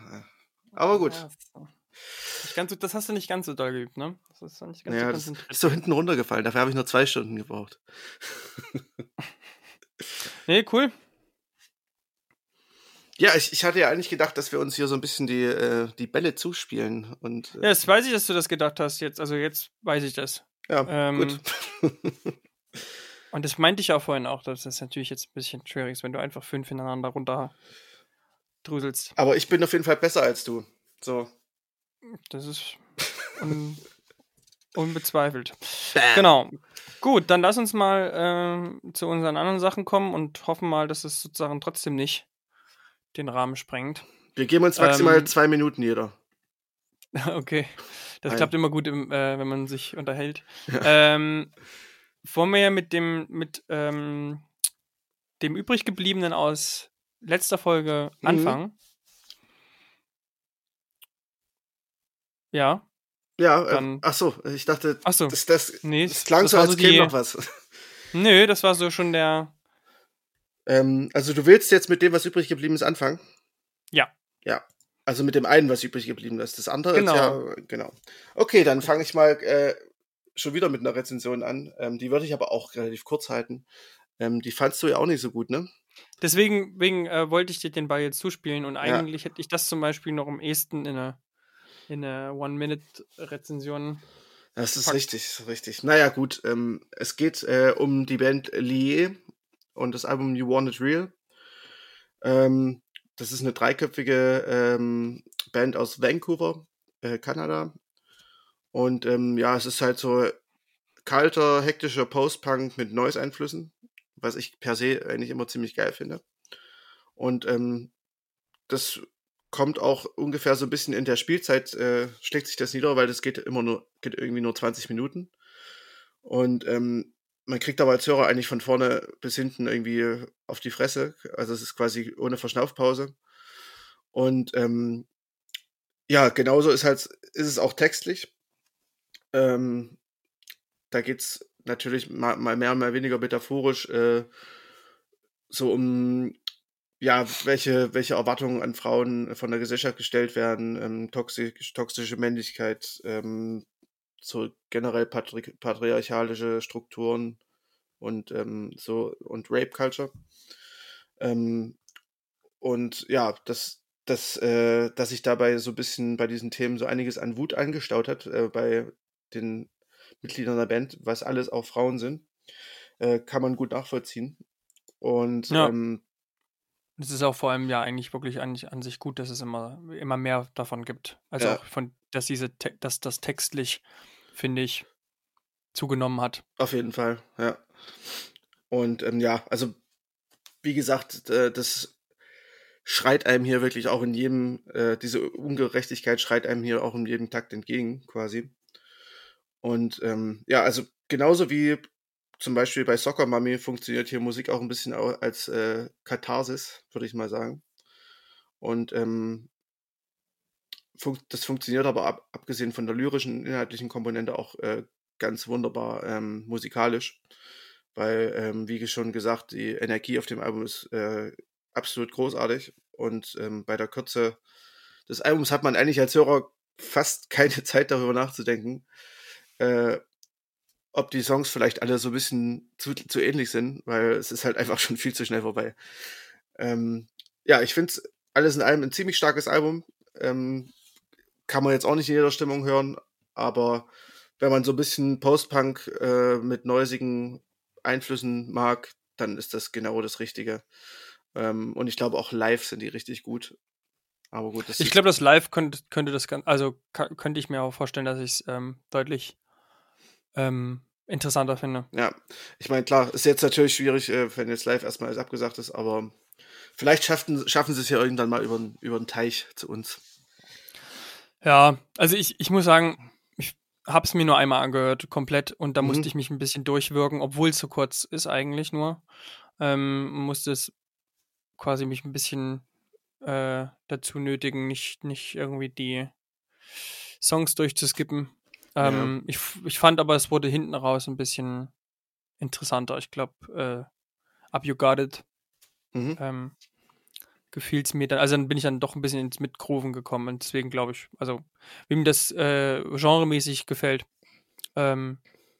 Aber gut. Ja, so. Ganz, das hast du nicht ganz so doll geübt, ne? Das ist nicht ganz ja, so das ist so hinten runtergefallen. Dafür habe ich nur zwei Stunden gebraucht. nee, cool. Ja, ich, ich hatte ja eigentlich gedacht, dass wir uns hier so ein bisschen die, äh, die Bälle zuspielen. Und, äh, ja, jetzt weiß ich, dass du das gedacht hast. Jetzt, also jetzt weiß ich das. Ja, ähm, gut. und das meinte ich auch vorhin auch, dass das natürlich jetzt ein bisschen schwierig ist, wenn du einfach fünf ineinander runter druselst. Aber ich bin auf jeden Fall besser als du. So. Das ist un unbezweifelt. Bam. Genau. Gut, dann lass uns mal äh, zu unseren anderen Sachen kommen und hoffen mal, dass es sozusagen trotzdem nicht den Rahmen sprengt. Wir geben uns maximal ähm, zwei Minuten jeder. Okay. Das Nein. klappt immer gut, im, äh, wenn man sich unterhält. Ja. Ähm, wollen wir ja mit dem, mit ähm, dem übrig gebliebenen aus letzter Folge mhm. anfangen. Ja. Ja, äh, dann, äh, ach so, ich dachte, ach so, das, das, nee, das klang das so, als so käme noch was. Nö, das war so schon der. Ähm, also du willst jetzt mit dem, was übrig geblieben ist, anfangen? Ja. Ja. Also mit dem einen, was übrig geblieben ist. Das andere genau. ist ja, genau. Okay, dann fange ich mal äh, schon wieder mit einer Rezension an. Ähm, die würde ich aber auch relativ kurz halten. Ähm, die fandst du ja auch nicht so gut, ne? Deswegen wegen, äh, wollte ich dir den Ball jetzt zuspielen und eigentlich ja. hätte ich das zum Beispiel noch am ehesten in einer in eine One-Minute-Rezension. Das ist richtig, richtig. Naja, gut. Ähm, es geht äh, um die Band Lié und das Album You Want It Real. Ähm, das ist eine dreiköpfige ähm, Band aus Vancouver, äh, Kanada. Und ähm, ja, es ist halt so kalter, hektischer Post-Punk mit Noise-Einflüssen was ich per se eigentlich immer ziemlich geil finde. Und ähm, das kommt auch ungefähr so ein bisschen in der Spielzeit, äh, schlägt sich das nieder, weil das geht immer nur, geht irgendwie nur 20 Minuten. Und ähm, man kriegt aber als Hörer eigentlich von vorne bis hinten irgendwie auf die Fresse. Also es ist quasi ohne Verschnaufpause. Und ähm, ja, genauso ist halt, ist es auch textlich. Ähm, da geht's natürlich mal, mal mehr, mal weniger metaphorisch äh, so um ja, welche, welche Erwartungen an Frauen von der Gesellschaft gestellt werden, ähm, toxisch, toxische Männlichkeit, ähm, so generell patri patriarchalische Strukturen und ähm, so und Rape Culture. Ähm, und ja, das, das, äh, dass sich dabei so ein bisschen bei diesen Themen so einiges an Wut angestaut hat, äh, bei den Mitgliedern der Band, was alles auch Frauen sind, äh, kann man gut nachvollziehen. Und ja. ähm, es ist auch vor allem ja eigentlich wirklich an, an sich gut, dass es immer, immer mehr davon gibt. Also ja. auch von, dass diese, dass das textlich, finde ich, zugenommen hat. Auf jeden Fall, ja. Und ähm, ja, also wie gesagt, äh, das schreit einem hier wirklich auch in jedem, äh, diese Ungerechtigkeit schreit einem hier auch in jedem Takt entgegen, quasi. Und ähm, ja, also genauso wie zum Beispiel bei Soccer Mummy funktioniert hier Musik auch ein bisschen als äh, Katharsis, würde ich mal sagen. Und ähm, fun das funktioniert aber ab abgesehen von der lyrischen, inhaltlichen Komponente auch äh, ganz wunderbar ähm, musikalisch. Weil, ähm, wie schon gesagt, die Energie auf dem Album ist äh, absolut großartig. Und ähm, bei der Kürze des Albums hat man eigentlich als Hörer fast keine Zeit darüber nachzudenken, äh, ob die Songs vielleicht alle so ein bisschen zu, zu ähnlich sind, weil es ist halt einfach schon viel zu schnell vorbei. Ähm, ja, ich finde es alles in allem ein ziemlich starkes Album. Ähm, kann man jetzt auch nicht in jeder Stimmung hören, aber wenn man so ein bisschen Post-Punk äh, mit neusigen Einflüssen mag, dann ist das genau das Richtige. Ähm, und ich glaube auch live sind die richtig gut. Aber gut, ich glaube, das Live könnte, könnte das also könnte ich mir auch vorstellen, dass ich es ähm, deutlich ähm, interessanter finde. Ja, ich meine, klar, ist jetzt natürlich schwierig, äh, wenn jetzt live erstmal alles abgesagt ist, aber vielleicht schaffen, schaffen sie es ja irgendwann mal über, über den Teich zu uns. Ja, also ich, ich muss sagen, ich habe es mir nur einmal angehört, komplett, und da mhm. musste ich mich ein bisschen durchwirken, obwohl es so kurz ist eigentlich nur. Ähm, musste es quasi mich ein bisschen äh, dazu nötigen, nicht, nicht irgendwie die Songs durchzuskippen. Ähm, ja. ich, ich fand aber, es wurde hinten raus ein bisschen interessanter. Ich glaube, äh, Up You Got It mhm. ähm, gefiel es mir dann. Also dann bin ich dann doch ein bisschen ins Mitgrooven gekommen und deswegen glaube ich, also wem das äh, genremäßig gefällt, ähm,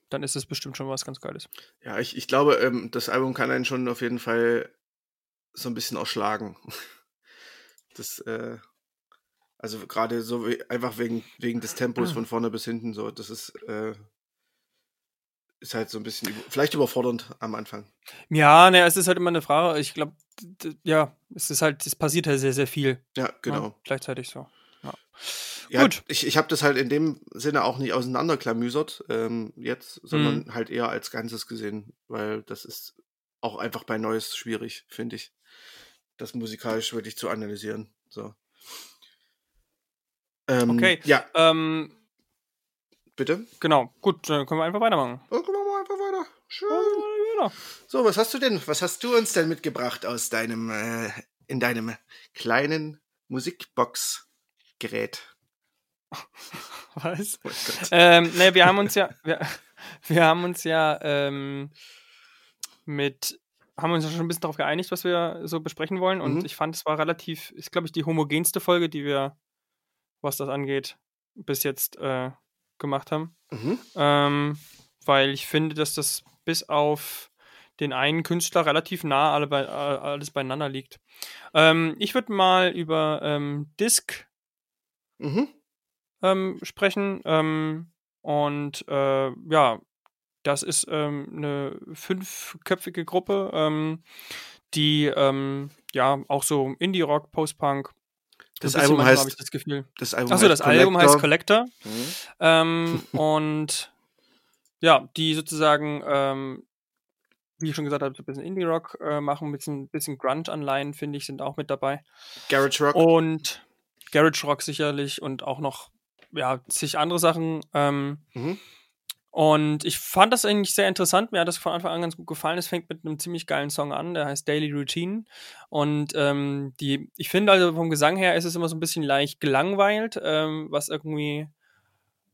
dann ist das bestimmt schon was ganz Geiles. Ja, ich, ich glaube, ähm, das Album kann einen schon auf jeden Fall so ein bisschen erschlagen. Das, äh, also gerade so einfach wegen, wegen des Tempos von vorne bis hinten so, das ist, äh, ist halt so ein bisschen vielleicht überfordernd am Anfang. Ja, ne, es ist halt immer eine Frage. Ich glaube, ja, es ist halt, es passiert halt sehr, sehr viel. Ja, ne, genau. Ja, gleichzeitig so. Ja. Ja, Gut. Ich, ich habe das halt in dem Sinne auch nicht auseinanderklamüsert ähm, jetzt, sondern mhm. halt eher als Ganzes gesehen, weil das ist auch einfach bei Neues schwierig, finde ich das musikalisch wirklich zu analysieren. So. Ähm, okay. Ja. Ähm, Bitte? Genau. Gut, dann können wir einfach weitermachen. Dann können wir einfach weiter. Schön. So, was hast du denn? Was hast du uns denn mitgebracht aus deinem, äh, in deinem kleinen Musikbox-Gerät? Was? Oh ähm, ne, wir haben uns ja, wir, wir haben uns ja ähm, mit haben uns ja schon ein bisschen darauf geeinigt, was wir so besprechen wollen. Und mhm. ich fand, es war relativ, ist, glaube ich, die homogenste Folge, die wir, was das angeht, bis jetzt äh, gemacht haben. Mhm. Ähm, weil ich finde, dass das bis auf den einen Künstler relativ nah alle bei, alles beieinander liegt. Ähm, ich würde mal über ähm, Disc mhm. ähm, sprechen. Ähm, und äh, ja, das ist ähm, eine fünfköpfige Gruppe, ähm, die ja auch so Indie-Rock, Post-Punk. Das, Album heißt, ich das Gefühl. Das Album Achso, das Collector. Album heißt Collector. Mhm. Ähm, und ja, die sozusagen, ähm, wie ich schon gesagt habe, so ein bisschen Indie-Rock äh, machen, ein bisschen, bisschen Grunge-Anleihen, finde ich, sind auch mit dabei. Garage Rock. Und Garage Rock sicherlich und auch noch, ja, zig andere Sachen. Ähm, mhm. Und ich fand das eigentlich sehr interessant. Mir hat das von Anfang an ganz gut gefallen. Es fängt mit einem ziemlich geilen Song an, der heißt Daily Routine. Und ähm, die, ich finde also vom Gesang her ist es immer so ein bisschen leicht gelangweilt, ähm, was irgendwie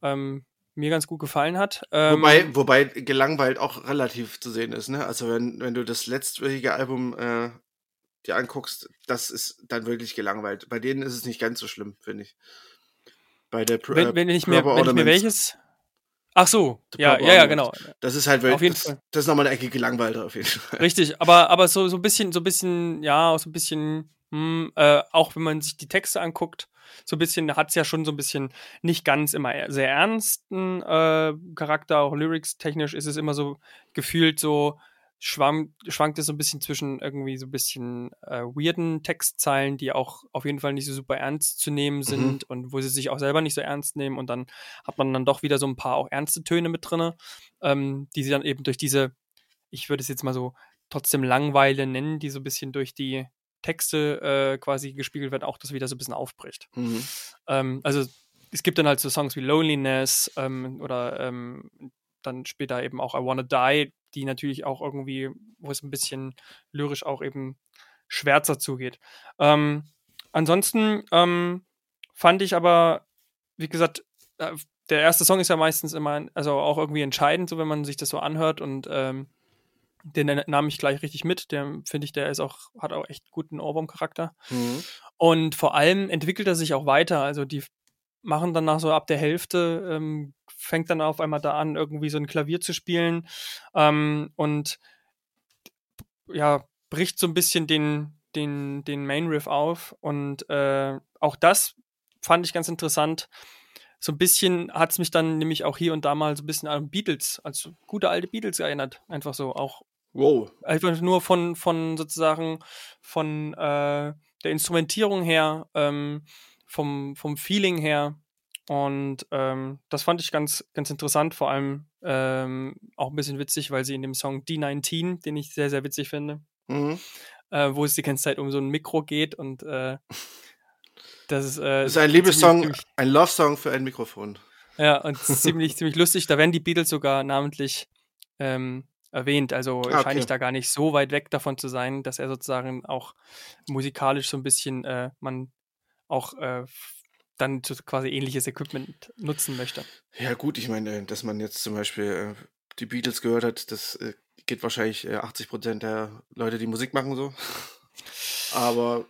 ähm, mir ganz gut gefallen hat. wobei, ähm, wobei gelangweilt auch relativ zu sehen ist, ne? Also wenn, wenn du das letztwöchige Album äh, dir anguckst, das ist dann wirklich gelangweilt. Bei denen ist es nicht ganz so schlimm, finde ich. Bei der Pr wenn, wenn ich mir, wenn ich mir welches Ach so, ja, ja, ja, genau. Das ist halt, auf jeden das, Fall. das ist nochmal eine Ecke gelangweilter auf jeden Fall. Richtig, aber, aber so, so ein bisschen, so ein bisschen, ja, so ein bisschen, hm, äh, auch wenn man sich die Texte anguckt, so ein bisschen, hat es ja schon so ein bisschen nicht ganz immer sehr ernsten äh, Charakter, auch lyrics-technisch ist es immer so gefühlt so, schwankt, schwankt es so ein bisschen zwischen irgendwie so ein bisschen äh, weirden Textzeilen, die auch auf jeden Fall nicht so super ernst zu nehmen mhm. sind mhm. und wo sie sich auch selber nicht so ernst nehmen und dann hat man dann doch wieder so ein paar auch ernste Töne mit drin, ähm, die sie dann eben durch diese, ich würde es jetzt mal so trotzdem Langweile nennen, die so ein bisschen durch die Texte äh, quasi gespiegelt werden, auch das wieder so ein bisschen aufbricht. Mhm. Ähm, also es gibt dann halt so Songs wie Loneliness ähm, oder ähm, dann später eben auch I Wanna Die, die natürlich auch irgendwie, wo es ein bisschen lyrisch auch eben schwärzer zugeht. Ähm, ansonsten ähm, fand ich aber, wie gesagt, äh, der erste Song ist ja meistens immer, also auch irgendwie entscheidend, so wenn man sich das so anhört und ähm, den nahm ich gleich richtig mit. Der finde ich, der ist auch, hat auch echt guten Ohrwurm-Charakter. Mhm. Und vor allem entwickelt er sich auch weiter. Also die machen dann nach so ab der Hälfte, ähm, fängt dann auf einmal da an, irgendwie so ein Klavier zu spielen ähm, und ja, bricht so ein bisschen den, den, den Main Riff auf und äh, auch das fand ich ganz interessant. So ein bisschen hat es mich dann nämlich auch hier und da mal so ein bisschen an Beatles, als gute alte Beatles erinnert. Einfach so, auch Wow. einfach nur von, von sozusagen von äh, der Instrumentierung her, ähm, vom, vom Feeling her. Und ähm, das fand ich ganz, ganz interessant, vor allem ähm, auch ein bisschen witzig, weil sie in dem Song D19, den ich sehr, sehr witzig finde, Mhm. äh, wo es die ganze Zeit um so ein Mikro geht und äh, das ist, äh, Das ist ein Liebessong, ein Love-Song für ein Mikrofon. Ja, und ziemlich, ziemlich lustig. Da werden die Beatles sogar namentlich ähm, erwähnt. Also Ah, scheine ich okay. da gar nicht so weit weg davon zu sein, dass er sozusagen auch musikalisch so ein bisschen äh, man auch äh, dann quasi ähnliches Equipment nutzen möchte. Ja, gut, ich meine, dass man jetzt zum Beispiel äh, die Beatles gehört hat, das äh, geht wahrscheinlich äh, 80 Prozent der Leute, die Musik machen, so. Aber,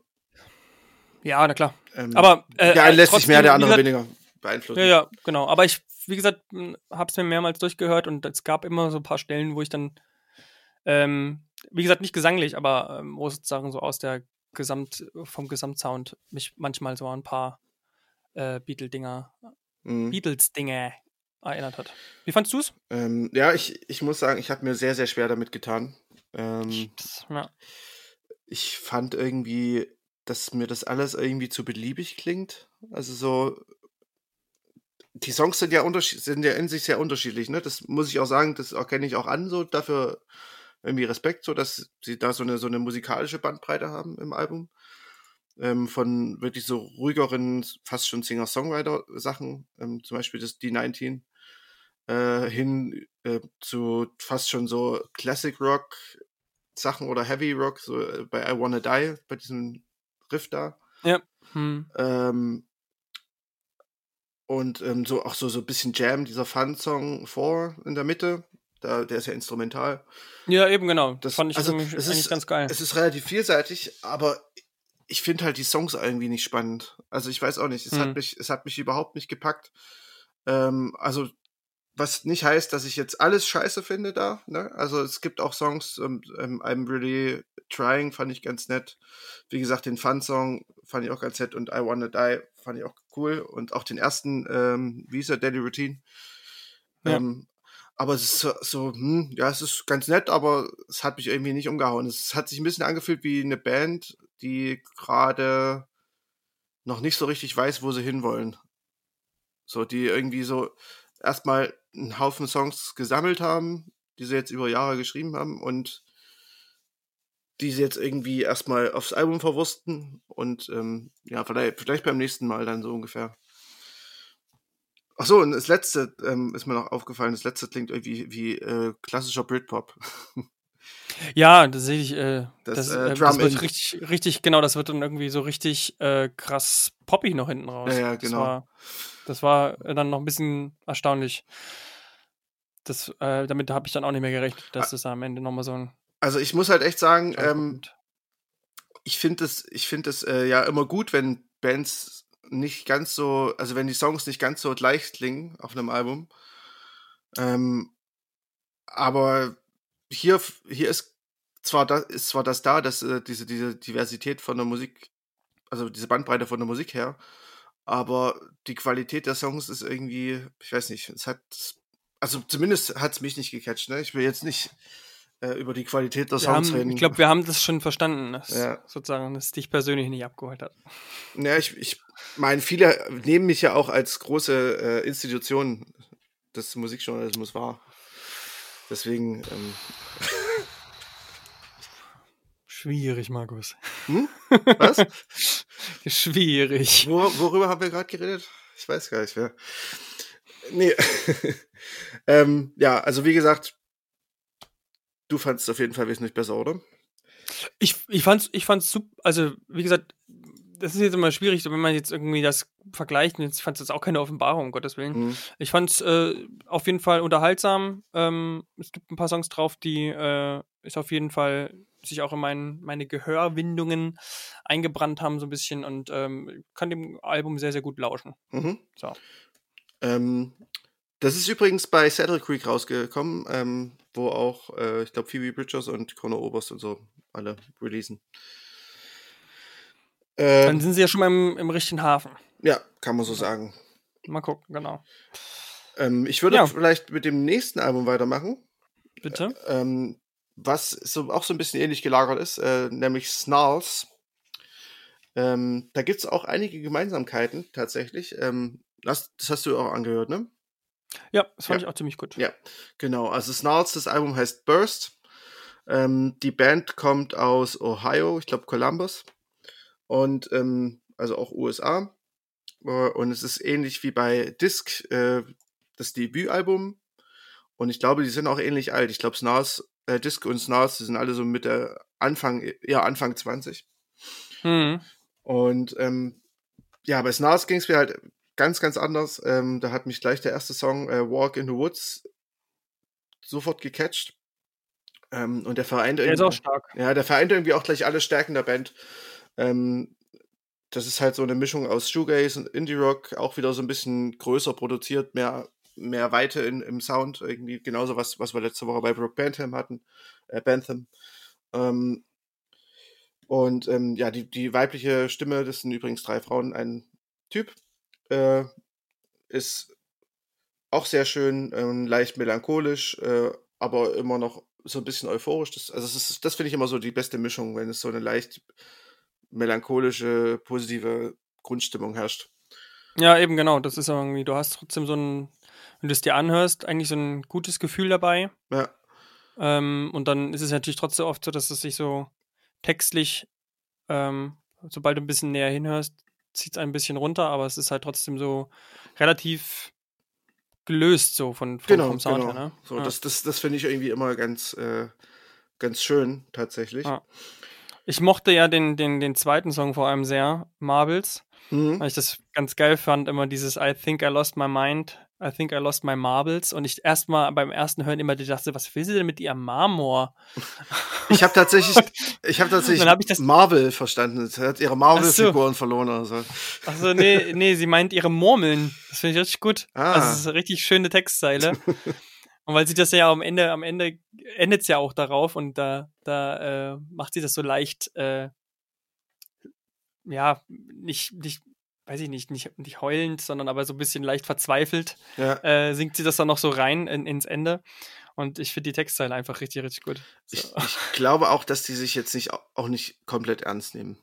Ja, na klar. ähm, Aber äh, der eine äh, lässt sich mehr, der andere gesagt, weniger beeinflussen. Ja, ja, genau. Aber ich, wie gesagt, habe es mir mehrmals durchgehört und es gab immer so ein paar Stellen, wo ich dann, ähm, wie gesagt, nicht gesanglich, aber ähm, wo sozusagen so aus der Gesamt, vom Gesamtsound mich manchmal so an ein paar äh, Beatle-Dinger, Mhm. Beatles-Dinge erinnert hat. Wie fandst du es? Ähm, ja, ich, ich muss sagen, ich habe mir sehr, sehr schwer damit getan. Ähm, Ja. ich fand irgendwie, dass mir das alles irgendwie zu beliebig klingt. Also so, die Songs sind ja, sind ja in sich sehr unterschiedlich, ne? Das muss ich auch sagen, das erkenne ich auch an, so dafür irgendwie Respekt, so dass sie da so eine, so eine musikalische Bandbreite haben im Album. Ähm, von wirklich so ruhigeren, fast schon Singer-Songwriter-Sachen, ähm, zum Beispiel das D19, äh, hin äh, zu fast schon so Classic Rock Sachen oder Heavy Rock, so äh, bei I Wanna Die, bei diesem Riff da. Hm. Ähm, und ähm, so auch so, so ein bisschen Jam, dieser Fun-Song vor in der Mitte. Da, der ist ja instrumental. ja, eben genau. Das fand ich also, es eigentlich ist- ganz geil. Es ist relativ vielseitig, aber ich finde halt die Songs irgendwie nicht spannend. Also ich weiß auch nicht, es Hm. hat mich, es hat mich überhaupt nicht gepackt. Ähm, also was nicht heißt, dass ich jetzt alles scheiße finde da. Ne? Also es gibt auch Songs, ähm, ähm, I'm Really Trying fand ich ganz nett. Wie gesagt, den Fun-Song fand ich auch ganz nett und I Wanna Die fand ich auch cool. Und auch den ersten, ähm, der, Daily Routine. Ja. Ähm, aber es ist so, hm, ja, es ist ganz nett, aber es hat mich irgendwie nicht umgehauen. Es hat sich ein bisschen angefühlt wie eine Band, die gerade noch nicht so richtig weiß, wo sie hinwollen. So, die irgendwie so erstmal einen Haufen Songs gesammelt haben, die sie jetzt über Jahre geschrieben haben und die sie jetzt irgendwie erstmal aufs Album verwursten und ähm, ja, vielleicht, vielleicht beim nächsten Mal dann so ungefähr. Ach so, und das letzte ähm, ist mir noch aufgefallen. Das letzte klingt irgendwie wie äh, klassischer Britpop. Ja, das sehe ich. Äh, Das, das, äh, äh, das wird richtig, richtig, genau, das wird dann irgendwie so richtig äh, krass poppig noch hinten raus. Ja, ja, Das genau. war, das war äh, dann noch ein bisschen erstaunlich. Das, äh, damit habe ich dann auch nicht mehr gerechnet, dass Ah. das am Ende nochmal so ein. Also ich muss halt echt sagen, ähm, ich finde es, ich finde es ja immer gut, wenn Bands nicht ganz so, also wenn die Songs nicht ganz so leicht klingen auf einem Album. Ähm, aber hier, hier ist zwar das, ist zwar das da, dass äh, diese, diese Diversität von der Musik, also diese Bandbreite von der Musik her, aber die Qualität der Songs ist irgendwie, ich weiß nicht, es hat, also zumindest hat es mich nicht gecatcht, ne? Ich will jetzt nicht äh, über die Qualität der Wir haben, reden. ich glaube, wir haben das schon verstanden, dass Ja. sozusagen, dass es dich persönlich nicht abgeholt hat. Ja, ich, ich meine, viele nehmen mich ja auch als große äh, Institution des Musikjournalismus wahr. Deswegen, ähm, Schwierig, Markus. hm? Was? Schwierig. Wor worüber haben wir gerade geredet? Ich weiß gar nicht mehr. Nee. ähm, ja, also wie gesagt, du fandest es auf jeden Fall wesentlich besser, oder? Ich, ich fand's, ich fand's super, also wie gesagt, das ist jetzt immer schwierig, wenn man jetzt irgendwie das vergleicht, jetzt fand es jetzt auch keine Offenbarung, um Gottes Willen. Mhm. Ich fand's äh, auf jeden Fall unterhaltsam. Ähm, es gibt ein paar Songs drauf, die, äh, ist auf jeden Fall sich auch in mein, meine Gehörwindungen eingebrannt haben, so ein bisschen und ähm, kann dem Album sehr, sehr gut lauschen. Mhm. So. Ähm, das ist übrigens bei Saddle Creek rausgekommen, ähm, wo auch, äh, ich glaube, Phoebe Bridgers und Conor Oberst und so alle releasen. Dann Ähm, sind sie ja schon mal im, im richtigen Hafen. ja, kann man so sagen. Mal gucken, genau. Ähm, ich würde Ja. vielleicht mit dem nächsten Album weitermachen, Bitte. ähm, was so, auch so ein bisschen ähnlich gelagert ist, äh, nämlich Snarls. Ähm, da gibt es auch einige Gemeinsamkeiten tatsächlich. Ähm, das, das hast du auch angehört, ne? Ja, das fand Ja. ich auch ziemlich gut. Ja, genau. Also Snarls, das Album heißt Burst. Ähm, die Band kommt aus Ohio, ich glaube Columbus. Und ähm, also auch USA. Und es ist ähnlich wie bei Disc, äh, das Debütalbum. Und ich glaube, die sind auch ähnlich alt. Ich glaube, Snars, äh, Disc und Snars, die sind alle so mit der Anfang, ja, Anfang 20. Mhm. Und ähm, ja, bei Snars ging es mir halt ganz, ganz anders. Ähm, da hat mich gleich der erste Song äh, Walk in the Woods sofort gecatcht. Ähm, und der vereint Der ist irgendwie, ja, der vereint irgendwie auch gleich alle Stärken der Band. Ähm, das ist halt so eine Mischung aus Shoegaze und Indie Rock, auch wieder so ein bisschen größer produziert, mehr, mehr Weite in, im Sound, irgendwie genauso was, was wir letzte Woche bei Brook Bantham hatten, äh, Bantham. Ähm, und ähm, ja, die, die weibliche Stimme, das sind übrigens drei Frauen, ein Typ, äh, ist auch sehr schön, ähm, leicht melancholisch, äh, aber immer noch so ein bisschen euphorisch. Das, also das, ist- das finde ich immer so die beste Mischung, wenn es so eine leicht melancholische, positive Grundstimmung herrscht. Ja, eben genau. Das ist irgendwie, du hast trotzdem so ein, wenn du es dir anhörst, eigentlich so ein gutes Gefühl dabei. Ja, Ähm, und dann ist es natürlich trotzdem oft so, dass es sich so textlich, ähm, sobald du ein bisschen näher hinhörst, zieht es ein bisschen runter, aber es ist halt trotzdem so relativ gelöst so von, von genau, vom Sound genau. her. Ne? So, ja. Das, das, das finde ich irgendwie immer ganz, äh, ganz schön, tatsächlich. Ja. Ich mochte ja den, den, den zweiten Song vor allem sehr, Marbles, Mhm. weil ich das ganz geil fand, immer dieses I think I lost my mind, I think I lost my marbles und ich erstmal beim ersten Hören immer dachte, was will sie denn mit ihrem Marmor? Ich habe tatsächlich, ich habe tatsächlich hab ich Marvel verstanden. Sie hat ihre Marvel-Figuren verloren oder so. Achso, nee, nee, sie meint ihre Murmeln. Das finde ich richtig gut. Ah. Also, das ist eine richtig schöne Textzeile. und weil sie das ja am Ende, am Ende endet es ja auch darauf und da, da äh, macht sie das so leicht, äh, ja, nicht, nicht, weiß ich nicht, nicht, nicht heulend, sondern aber so ein bisschen leicht verzweifelt, Ja. äh, singt sie das dann noch so rein in, ins Ende. Und ich finde die Textzeile einfach richtig, richtig gut. So. Ich, ich glaube auch, dass die sich jetzt nicht auch nicht komplett ernst nehmen.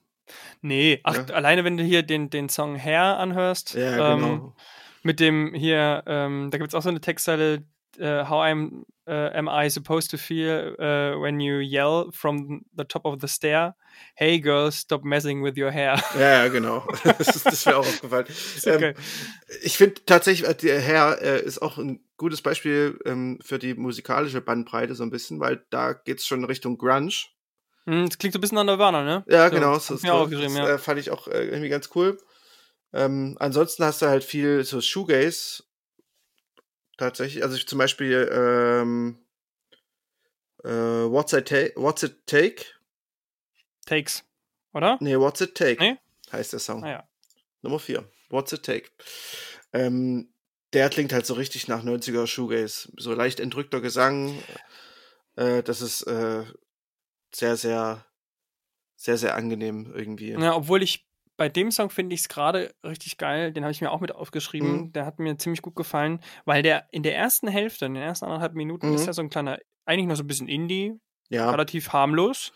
Nee, ach, Ja. alleine wenn du hier den, den Song Hair anhörst, Ja, ähm, genau. mit dem hier, ähm, da gibt es auch so eine Textzeile, äh, how I'm, äh, am I supposed to feel uh, when you yell from the top of the stair, hey girl, stop messing with your hair. Ja, ja, genau. Das, ist- das wäre auch aufgefallen. so ähm, ich finde tatsächlich, äh, der Herr äh, ist auch ein gutes Beispiel ähm, für die musikalische Bandbreite so ein bisschen, weil da geht's schon Richtung Grunge. Hm, Das klingt so ein bisschen an Nirvana, ne? Ja, so, genau. So, ich so, mir aufgeschrieben, das ja. äh, fand ich auch äh, irgendwie ganz cool. Ähm, ansonsten hast du halt viel so Shoegaze. Tatsächlich. Also ich zum Beispiel ähm, äh, What's, It Ta What's It Take? Takes, oder? Nee, What's It Take Nee? heißt der Song. Naja. Nummer 4. What's It Take? Ähm, der klingt halt so richtig nach 90er Shoegaze. So leicht entrückter Gesang. Äh, das ist äh, sehr, sehr, sehr, sehr angenehm irgendwie. Ja, obwohl ich bei dem Song finde ich es gerade richtig geil. Den habe ich mir auch mit aufgeschrieben. Mhm. Der hat mir ziemlich gut gefallen, weil der in der ersten Hälfte, in den ersten anderthalb Minuten, Mhm. ist ja so ein kleiner, eigentlich noch so ein bisschen Indie, Ja, relativ harmlos.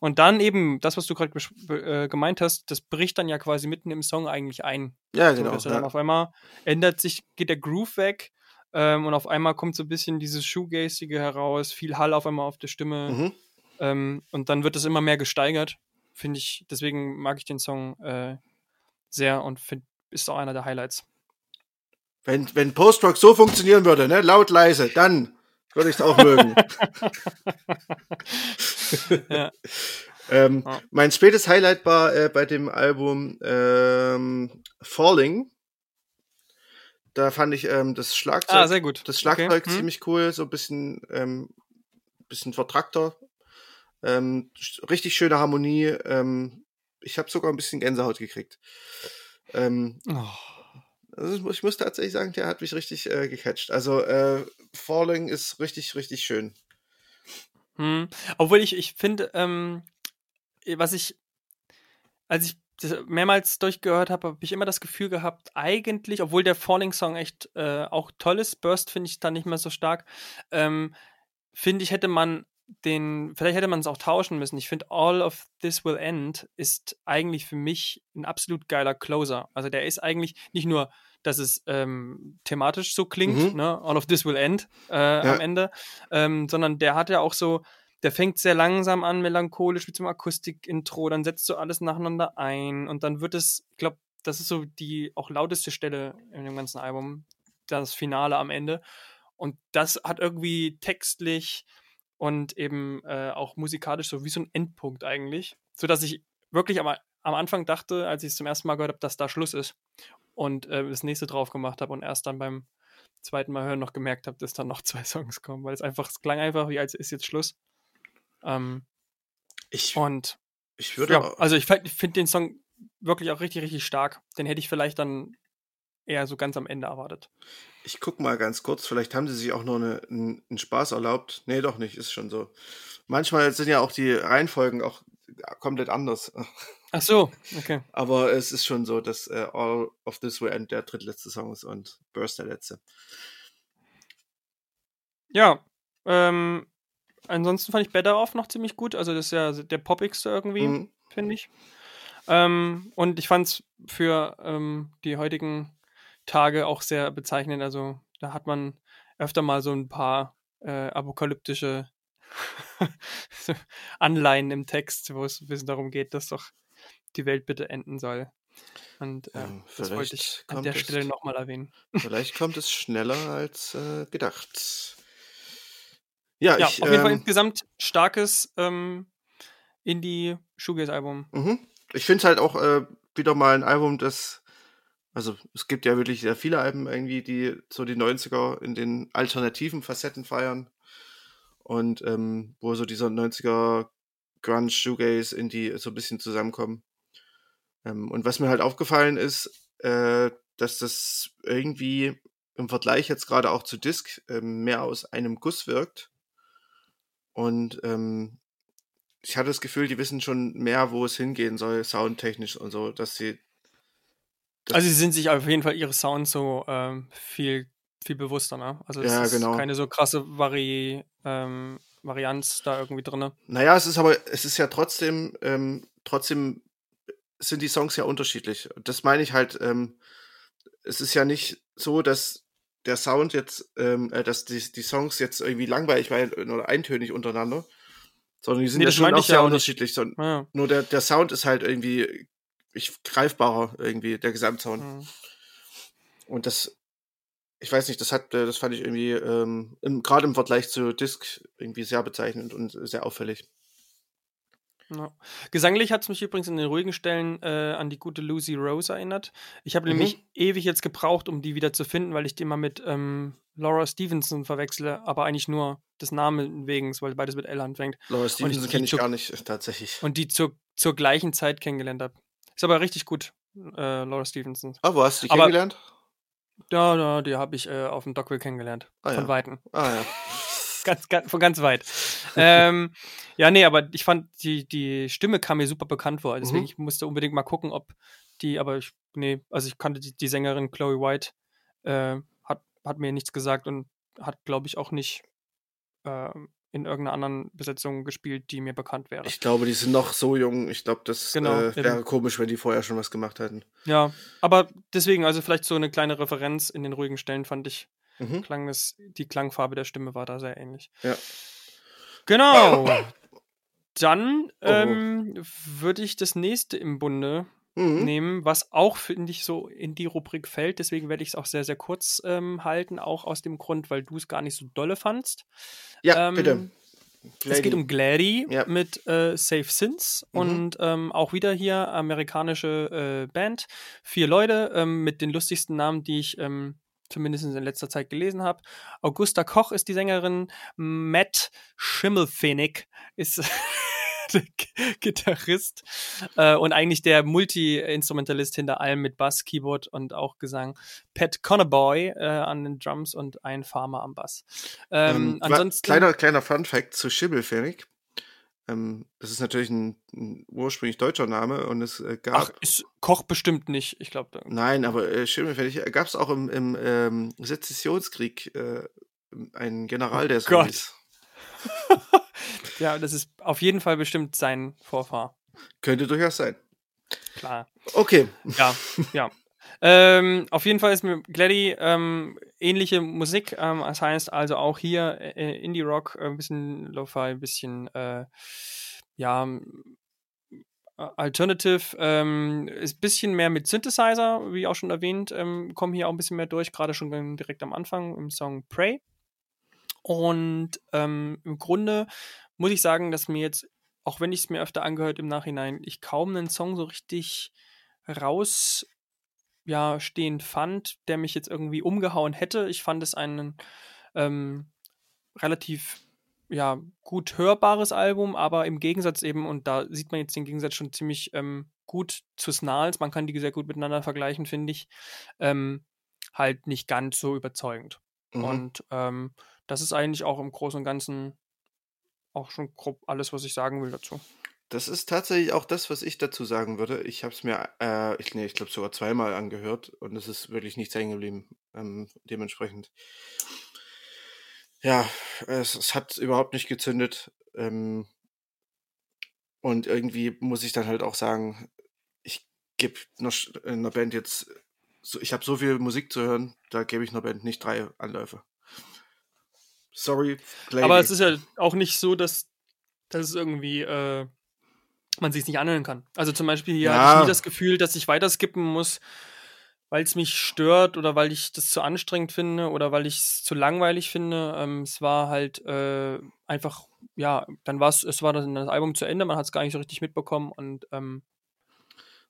Und dann eben, das, was du gerade äh, gemeint hast, das bricht dann ja quasi mitten im Song eigentlich ein. ja genau. dass er dann Ja. auf einmal ändert sich, geht der Groove weg ähm, und auf einmal kommt so ein bisschen dieses Shoegazige heraus, viel Hall auf einmal auf der Stimme. Mhm. Ähm, und dann wird es immer mehr gesteigert. Finde ich, deswegen mag ich den Song äh, sehr und find, ist auch einer der Highlights. Wenn, wenn Post-Rock so funktionieren würde, ne, laut, leise, dann würde ich es auch mögen. Ja. ähm, Ja. Mein spätes Highlight war äh, bei dem Album ähm, Falling. Da fand ich ähm, das Schlagzeug, Ah, sehr gut. das Schlagzeug Okay. Hm? ziemlich cool, so ein bisschen, ähm, bisschen vertrackter. Ähm, richtig schöne Harmonie. Ähm, ich habe sogar ein bisschen Gänsehaut gekriegt. Ähm, oh. also ich muss tatsächlich sagen, der hat mich richtig äh, gecatcht. Also äh, Falling ist richtig, richtig schön. Hm. Obwohl ich, ich finde, ähm, was ich, als ich mehrmals durchgehört habe, habe ich immer das Gefühl gehabt, eigentlich, obwohl der Falling Song echt äh, auch toll ist, Burst finde ich da nicht mehr so stark, ähm, finde ich, hätte man den, vielleicht hätte man es auch tauschen müssen. Ich finde, All of This Will End ist eigentlich für mich ein absolut geiler Closer. Also der ist eigentlich nicht nur, dass es ähm, thematisch so klingt, mhm. ne? All of This Will End äh, ja. am Ende, ähm, sondern der hat ja auch so, der fängt sehr langsam an, melancholisch mit so einem Akustik-Intro, dann setzt du alles nacheinander ein und dann wird es, ich glaube, das ist so die auch lauteste Stelle in dem ganzen Album, das Finale am Ende. Und das hat irgendwie textlich und eben äh, auch musikalisch so wie so ein Endpunkt eigentlich, so dass ich wirklich am, am Anfang dachte, als ich es zum ersten Mal gehört habe, dass da Schluss ist und äh, das nächste drauf gemacht habe und erst dann beim zweiten Mal hören noch gemerkt habe, dass dann noch zwei Songs kommen, weil es einfach, es klang einfach wie als ist jetzt Schluss. Ähm, ich und ich würde ja, also ich finde den Song wirklich auch richtig richtig stark. Den hätte ich vielleicht dann eher so ganz am Ende erwartet. Ich guck mal ganz kurz, vielleicht haben sie sich auch noch eine, einen, einen Spaß erlaubt. Nee, doch nicht, ist schon so. Manchmal sind ja auch die Reihenfolgen auch komplett anders. Ach so, okay. Aber es ist schon so, dass äh, All of This Will End der drittletzte Song ist und Burst der letzte. Ja, ähm, ansonsten fand ich Better Off noch ziemlich gut. Also das ist ja der poppigste irgendwie, mhm. finde ich. Ähm, und ich fand es für ähm, die heutigen Tage auch sehr bezeichnend. Also da hat man öfter mal so ein paar äh, apokalyptische Anleihen im Text, wo es ein bisschen darum geht, dass doch die Welt bitte enden soll. Und äh, ähm, das wollte ich an der Stelle nochmal erwähnen. Vielleicht kommt es schneller als äh, gedacht. Ja, ja ich, auf jeden ähm, Fall insgesamt starkes ähm, Indie-Shoegaze-Album. Mhm. Ich finde es halt auch äh, wieder mal ein Album, das also es gibt ja wirklich sehr viele Alben irgendwie, die so die 90er in den alternativen Facetten feiern. Und ähm, wo so dieser 90er Grunge, Shoegaze, Indie so ein bisschen zusammenkommen. Ähm, und was mir halt aufgefallen ist, äh, dass das irgendwie im Vergleich jetzt gerade auch zu Disc ähm, mehr aus einem Guss wirkt. Und ähm, ich hatte das Gefühl, die wissen schon mehr, wo es hingehen soll, soundtechnisch und so, dass sie also sie sind sich auf jeden Fall ihre Sounds so ähm, viel, viel bewusster, ne? Also es ja, ist genau. keine so krasse Vari ähm, Varianz da irgendwie drin. Naja, es ist aber, es ist ja trotzdem, ähm, trotzdem sind die Songs ja unterschiedlich. Das meine ich halt, ähm, es ist ja nicht so, dass der Sound jetzt, ähm, äh, dass die, die Songs jetzt irgendwie langweilig waren oder eintönig untereinander, sondern die sind nee, ja schon auch sehr ja unterschiedlich. So, ja. Nur der, der Sound ist halt irgendwie ich, greifbarer irgendwie, der Gesamtsound. Mhm. Und das, ich weiß nicht, das hat, äh, das fand ich irgendwie, ähm, gerade im Vergleich zu Disc irgendwie sehr bezeichnend und sehr auffällig. Ja. Gesanglich hat es mich übrigens in den ruhigen Stellen äh, an die gute Lucy Rose erinnert. Ich habe mhm. nämlich ewig jetzt gebraucht, um die wieder zu finden, weil ich die mal mit ähm, Laura Stevenson verwechsle, aber eigentlich nur des Namen wegen, weil beides mit L anfängt. Laura Stevenson kenne ich gar nicht, tatsächlich. Und die zur, zur gleichen Zeit kennengelernt habe. Ist aber richtig gut, äh, Laura Stevenson. Ah, wo hast du die aber, kennengelernt? Ja, ja, die habe ich äh, auf dem Dockville kennengelernt. Ah, von ja. Weitem. Ah ja. ganz, ganz, von ganz weit. ähm, ja, nee, aber ich fand, die, die Stimme kam mir super bekannt vor. Deswegen mhm. ich musste unbedingt mal gucken, ob die, aber ich, nee, also ich kannte die, die Sängerin Chloe White, äh, hat, hat mir nichts gesagt und hat, glaube ich, auch nicht äh, in irgendeiner anderen Besetzung gespielt, die mir bekannt wäre. Ich glaube, die sind noch so jung. Ich glaube, das genau, äh, wäre komisch, wenn die vorher schon was gemacht hätten. Ja, aber deswegen, also vielleicht so eine kleine Referenz in den ruhigen Stellen fand ich, mhm. klang es, die Klangfarbe der Stimme war da sehr ähnlich. Ja. Genau. Dann ähm, würde ich das nächste im Bunde mhm. nehmen, was auch, finde ich, so in die Rubrik fällt. Deswegen werde ich es auch sehr, sehr kurz ähm, halten, auch aus dem Grund, weil du es gar nicht so dolle fandst. Ja, ähm, bitte. Glady. Es geht um Glady ja. mit äh, Safe Sins mhm. und ähm, auch wieder hier amerikanische äh, Band. Vier Leute ähm, mit den lustigsten Namen, die ich ähm, zumindest in letzter Zeit gelesen habe. Augusta Koch ist die Sängerin. Matt Schimmelfenig ist Gitarrist äh, und eigentlich der Multi-Instrumentalist hinter allem mit Bass, Keyboard und auch Gesang. Pat Connerboy äh, an den Drums und ein Farmer am Bass. Ähm, Ähm, ansonsten. kleiner, kleiner Fun-Fact zu Schimmelfennig. Ähm, das ist natürlich ein, ein ursprünglich deutscher Name und es äh, gab. Ach, ist Koch bestimmt nicht. Ich glaube. Nein, aber äh, Schimmelfennig gab es auch im, im ähm, Sezessionskrieg äh, einen General, der so Gott. Ja, das ist auf jeden Fall bestimmt sein Vorfahr. Könnte durchaus sein. Klar. Okay. Ja, ja. Ähm, auf jeden Fall ist mir Gladdy ähm, ähnliche Musik. Ähm, das heißt also auch hier äh, Indie-Rock, äh, ein bisschen Lo-Fi, ein bisschen äh, ja, äh, Alternative, ähm, ist ein bisschen mehr mit Synthesizer, wie auch schon erwähnt, ähm, kommen hier auch ein bisschen mehr durch, gerade schon direkt am Anfang im Song Pray. Und ähm, im Grunde muss ich sagen, dass mir jetzt, auch wenn ich es mir öfter angehört im Nachhinein, ich kaum einen Song so richtig raus ja, stehend fand, der mich jetzt irgendwie umgehauen hätte. Ich fand es einen ähm, relativ ja, gut hörbares Album, aber im Gegensatz eben, und da sieht man jetzt den Gegensatz schon ziemlich ähm, gut zu Snarls, man kann die sehr gut miteinander vergleichen, finde ich, ähm, halt nicht ganz so überzeugend. Mhm. Und ähm, das ist eigentlich auch im Großen und Ganzen auch schon grob alles, was ich sagen will dazu. Das ist tatsächlich auch das, was ich dazu sagen würde. Ich habe es mir, äh, ich, nee, ich glaube sogar zweimal angehört und es ist wirklich nichts hängen geblieben. Ähm, dementsprechend. Ja, es, es hat überhaupt nicht gezündet. Ähm, und irgendwie muss ich dann halt auch sagen, ich gebe einer, Band jetzt, so, ich habe so viel Musik zu hören, da gebe ich einer Band nicht drei Anläufe. Sorry, Glady. Aber es ist ja auch nicht so, dass, dass es irgendwie äh, man sich nicht anhören kann. Also zum Beispiel hier hatte Ja. ich nie das Gefühl, dass ich weiter skippen muss, weil es mich stört oder weil ich das zu anstrengend finde oder weil ich es zu langweilig finde. Ähm, es war halt äh, einfach, ja, dann war es, es war dann das Album zu Ende, man hat es gar nicht so richtig mitbekommen und ähm,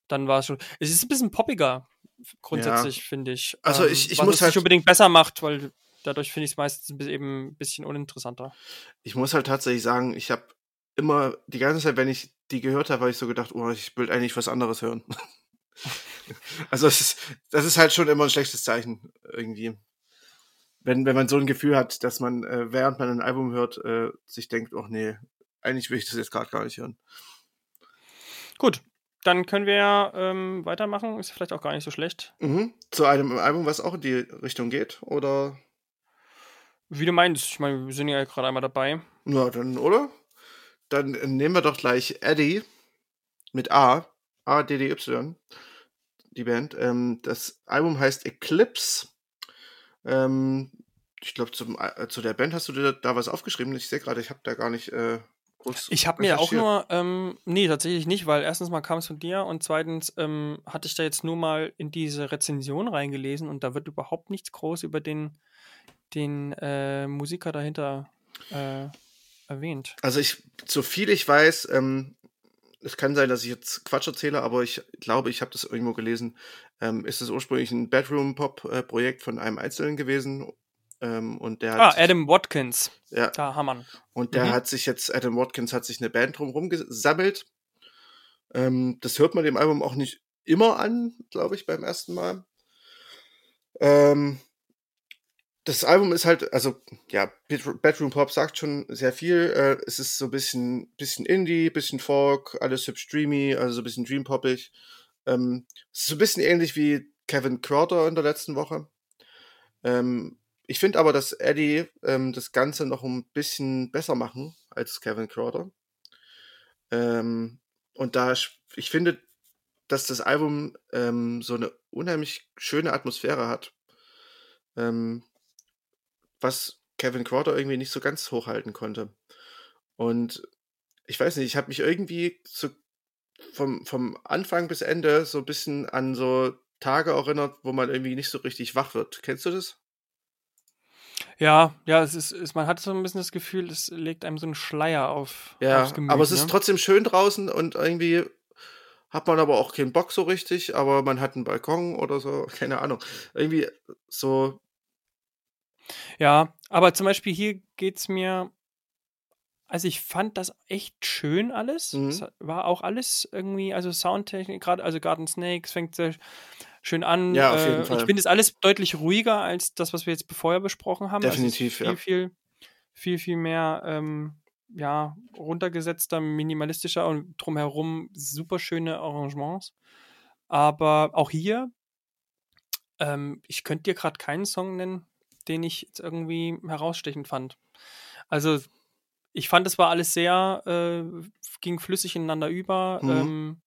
dann war es schon. Es ist ein bisschen poppiger, grundsätzlich, finde ich. Also Ähm, ich- ich was muss es halt- nicht unbedingt besser macht, weil dadurch finde ich es meistens eben ein bisschen uninteressanter. Ich muss halt tatsächlich sagen, ich habe immer die ganze Zeit, wenn ich die gehört habe, habe ich so gedacht, oh, ich will eigentlich was anderes hören. also es ist, das ist halt schon immer ein schlechtes Zeichen irgendwie. Wenn, wenn man so ein Gefühl hat, dass man, äh, während man ein Album hört, äh, sich denkt, oh nee, eigentlich will ich das jetzt gerade gar nicht hören. Gut, dann können wir ähm, weitermachen. Ist vielleicht auch gar nicht so schlecht. Mhm. Zu einem Album, was auch in die Richtung geht, oder? Wie du meinst, ich meine, wir sind ja gerade einmal dabei. Na, dann, oder? Dann nehmen wir doch gleich Eddie mit A, A-D-D-Y, die Band. Ähm, das Album heißt Eclipse. Ähm, ich glaube, äh, zu der Band hast du dir da was aufgeschrieben. Ich sehe gerade, ich habe da gar nicht äh, groß Ich habe mir auch nur, ähm, nee, tatsächlich nicht, weil erstens mal kam es von dir und zweitens ähm, hatte ich da jetzt nur mal in diese Rezension reingelesen und da wird überhaupt nichts groß über den, den äh, Musiker dahinter äh, erwähnt. Also ich, so viel ich weiß, ähm, es kann sein, dass ich jetzt Quatsch erzähle, aber ich glaube, ich habe das irgendwo gelesen, ähm, ist es ursprünglich ein Bedroom-Pop-Projekt von einem Einzelnen gewesen. Ähm, und der Ah, hat, Adam Watkins. ja, Da Hammer. und der Mhm. hat sich jetzt, Adam Watkins hat sich eine Band drumherum gesammelt. Ähm, das hört man dem Album auch nicht immer an, glaube ich, beim ersten Mal. Ähm, das Album ist halt, also ja, Bed- Bedroom Pop sagt schon sehr viel. Äh, es ist so ein bisschen, bisschen Indie, bisschen Folk, alles hübsch dreamy, also so ein bisschen dreampoppig. Ähm, es ist so ein bisschen ähnlich wie Kevin Crowder in der letzten Woche. Ähm, ich finde aber, dass Eddie ähm, das Ganze noch ein bisschen besser machen als Kevin Crowder. Ähm, und da, ich finde, dass das Album ähm, so eine unheimlich schöne Atmosphäre hat. Ähm, was Kevin Crowder irgendwie nicht so ganz hochhalten konnte. Und ich weiß nicht, ich habe mich irgendwie so vom, vom Anfang bis Ende so ein bisschen an so Tage erinnert, wo man irgendwie nicht so richtig wach wird. Kennst du das? Ja, ja, es ist, es, man hat so ein bisschen das Gefühl, es legt einem so einen Schleier auf, Ja, aufs Gemüt. aber es ist ne? trotzdem schön draußen und irgendwie hat man aber auch keinen Bock so richtig, aber man hat einen Balkon oder so, keine Ahnung. Irgendwie so, Ja, aber zum Beispiel hier geht es mir also ich fand das echt schön alles. Mhm. Es war auch alles irgendwie, also Soundtechnik, gerade, also Garden Snakes fängt sehr schön an. Ja, auf jeden Äh, Fall. ich finde es alles deutlich ruhiger als das, was wir jetzt vorher besprochen haben. Definitiv, also ja. es ist viel, viel, viel, viel mehr, ähm, ja, runtergesetzter, minimalistischer und drumherum super schöne Arrangements. Aber auch hier, ähm, ich könnte dir gerade keinen Song nennen, den ich jetzt irgendwie herausstechend fand. Also, ich fand, es war alles sehr, äh, ging flüssig ineinander über Mhm. ähm,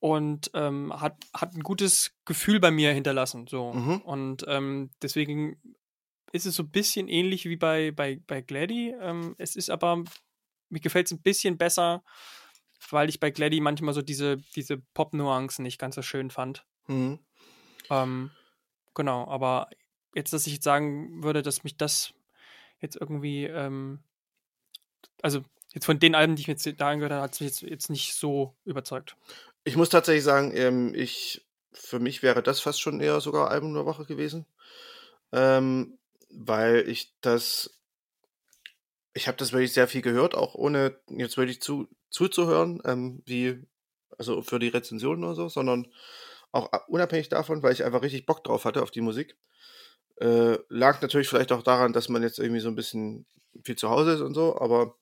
und ähm, hat, hat ein gutes Gefühl bei mir hinterlassen. So. Mhm. Und ähm, deswegen ist es so ein bisschen ähnlich wie bei, bei, bei Gladdy. Ähm, es ist aber, mir gefällt es ein bisschen besser, weil ich bei Gladdy manchmal so diese, diese Pop-Nuancen nicht ganz so schön fand. Mhm. Ähm, genau, aber jetzt, dass ich jetzt sagen würde, dass mich das jetzt irgendwie, ähm, also jetzt von den Alben, die ich mir jetzt da angehört habe, hat es mich jetzt, jetzt nicht so überzeugt. Ich muss tatsächlich sagen, ähm, ich, für mich wäre das fast schon eher sogar Album der Woche gewesen. Ähm, weil ich das, ich habe das wirklich sehr viel gehört, auch ohne jetzt wirklich zu, zuzuhören, ähm, wie, also für die Rezensionen oder so, sondern auch unabhängig davon, weil ich einfach richtig Bock drauf hatte auf die Musik. Äh, lag natürlich vielleicht auch daran, dass man jetzt irgendwie so ein bisschen viel zu Hause ist und so, aber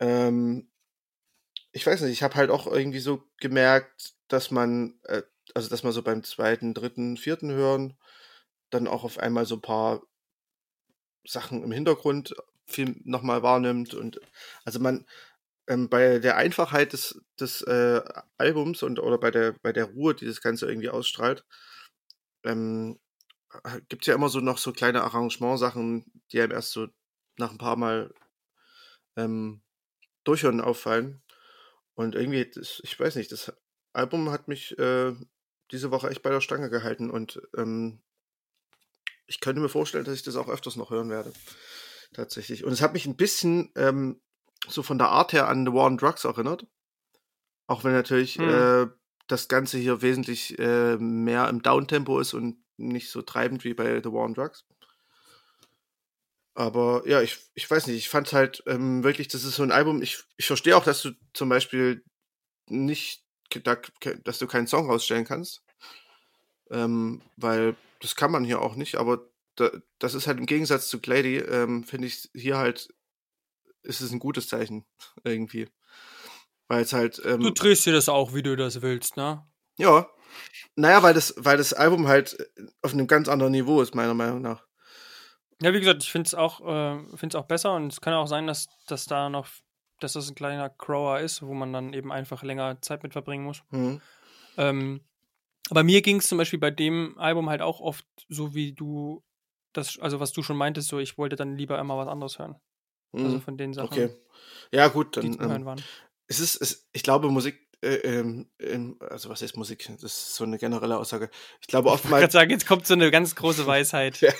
ähm, ich weiß nicht, ich habe halt auch irgendwie so gemerkt, dass man, äh, also dass man so beim zweiten, dritten, vierten Hören dann auch auf einmal so ein paar Sachen im Hintergrund viel nochmal wahrnimmt und also man ähm, bei der Einfachheit des, des äh, Albums und oder bei der bei der Ruhe, die das Ganze irgendwie ausstrahlt, ähm, gibt es ja immer so noch so kleine Arrangementsachen, die einem erst so nach ein paar Mal ähm, durchhören auffallen. Und irgendwie, das, ich weiß nicht, das Album hat mich äh, diese Woche echt bei der Stange gehalten und ähm, ich könnte mir vorstellen, dass ich das auch öfters noch hören werde. Tatsächlich. Und es hat mich ein bisschen ähm, so von der Art her an The War on Drugs erinnert. Auch wenn natürlich Hm. äh, das Ganze hier wesentlich äh, mehr im Downtempo ist und nicht so treibend wie bei The War on Drugs. Aber ja, ich, ich weiß nicht, ich fand halt ähm, wirklich, das ist so ein Album, ich, ich verstehe auch, dass du zum Beispiel nicht, da, dass du keinen Song rausstellen kannst. Ähm, weil das kann man hier auch nicht, aber da, das ist halt im Gegensatz zu Glady, ähm, finde ich hier halt, ist es ein gutes Zeichen irgendwie. Weil es halt, ähm, Du drehst dir das auch, wie du das willst, ne? ja, naja, weil das, weil das Album halt auf einem ganz anderen Niveau ist, meiner Meinung nach. Ja, wie gesagt, ich finde es auch, äh, find's auch besser und es kann auch sein, dass, dass da noch, dass das ein kleiner Crower ist, wo man dann eben einfach länger Zeit mit verbringen muss. Mhm. Ähm, aber mir ging es zum Beispiel bei dem Album halt auch oft so, wie du das, also was du schon meintest, so ich wollte dann lieber immer was anderes hören. Also Mhm. von den Sachen, Okay. Ja, gut, die dann. hören Ähm, waren. es ist, es, ich glaube, Musik, äh, ähm, ähm, also was ist Musik? Das ist so eine generelle Aussage. Ich glaube Ich oftmals. gerade sagen, jetzt kommt so eine ganz große Weisheit.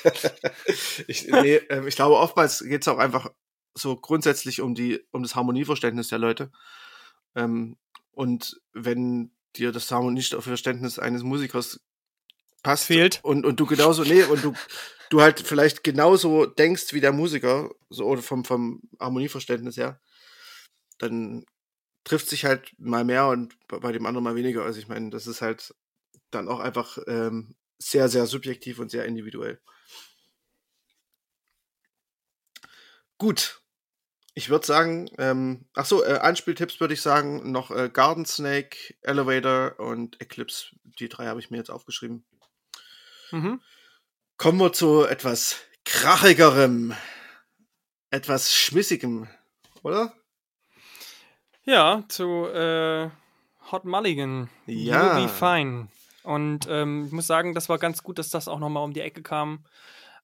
Ich, nee, ähm, ich glaube, oftmals geht es auch einfach so grundsätzlich um die, um das Harmonieverständnis der Leute. Ähm, und wenn dir das Harmonieverständnis eines Musikers passt Fehlt. und, und du genauso, nee, und du, du halt vielleicht genauso denkst wie der Musiker, so oder vom, vom Harmonieverständnis her, dann trifft sich halt mal mehr und bei dem anderen mal weniger. Also ich meine, das ist halt dann auch einfach ähm, sehr, sehr subjektiv und sehr individuell. Gut. Ich würde sagen, ähm, ach so, äh, Anspieltipps würde ich sagen, noch äh, Garden Snake, Elevator und Eclipse. Die drei habe ich mir jetzt aufgeschrieben. Mhm. Kommen wir zu etwas krachigerem, etwas schmissigem, oder? Ja, zu äh, Hot Mulligan. Ja. You'll be fine. Und ähm, ich muss sagen, das war ganz gut, dass das auch nochmal um die Ecke kam.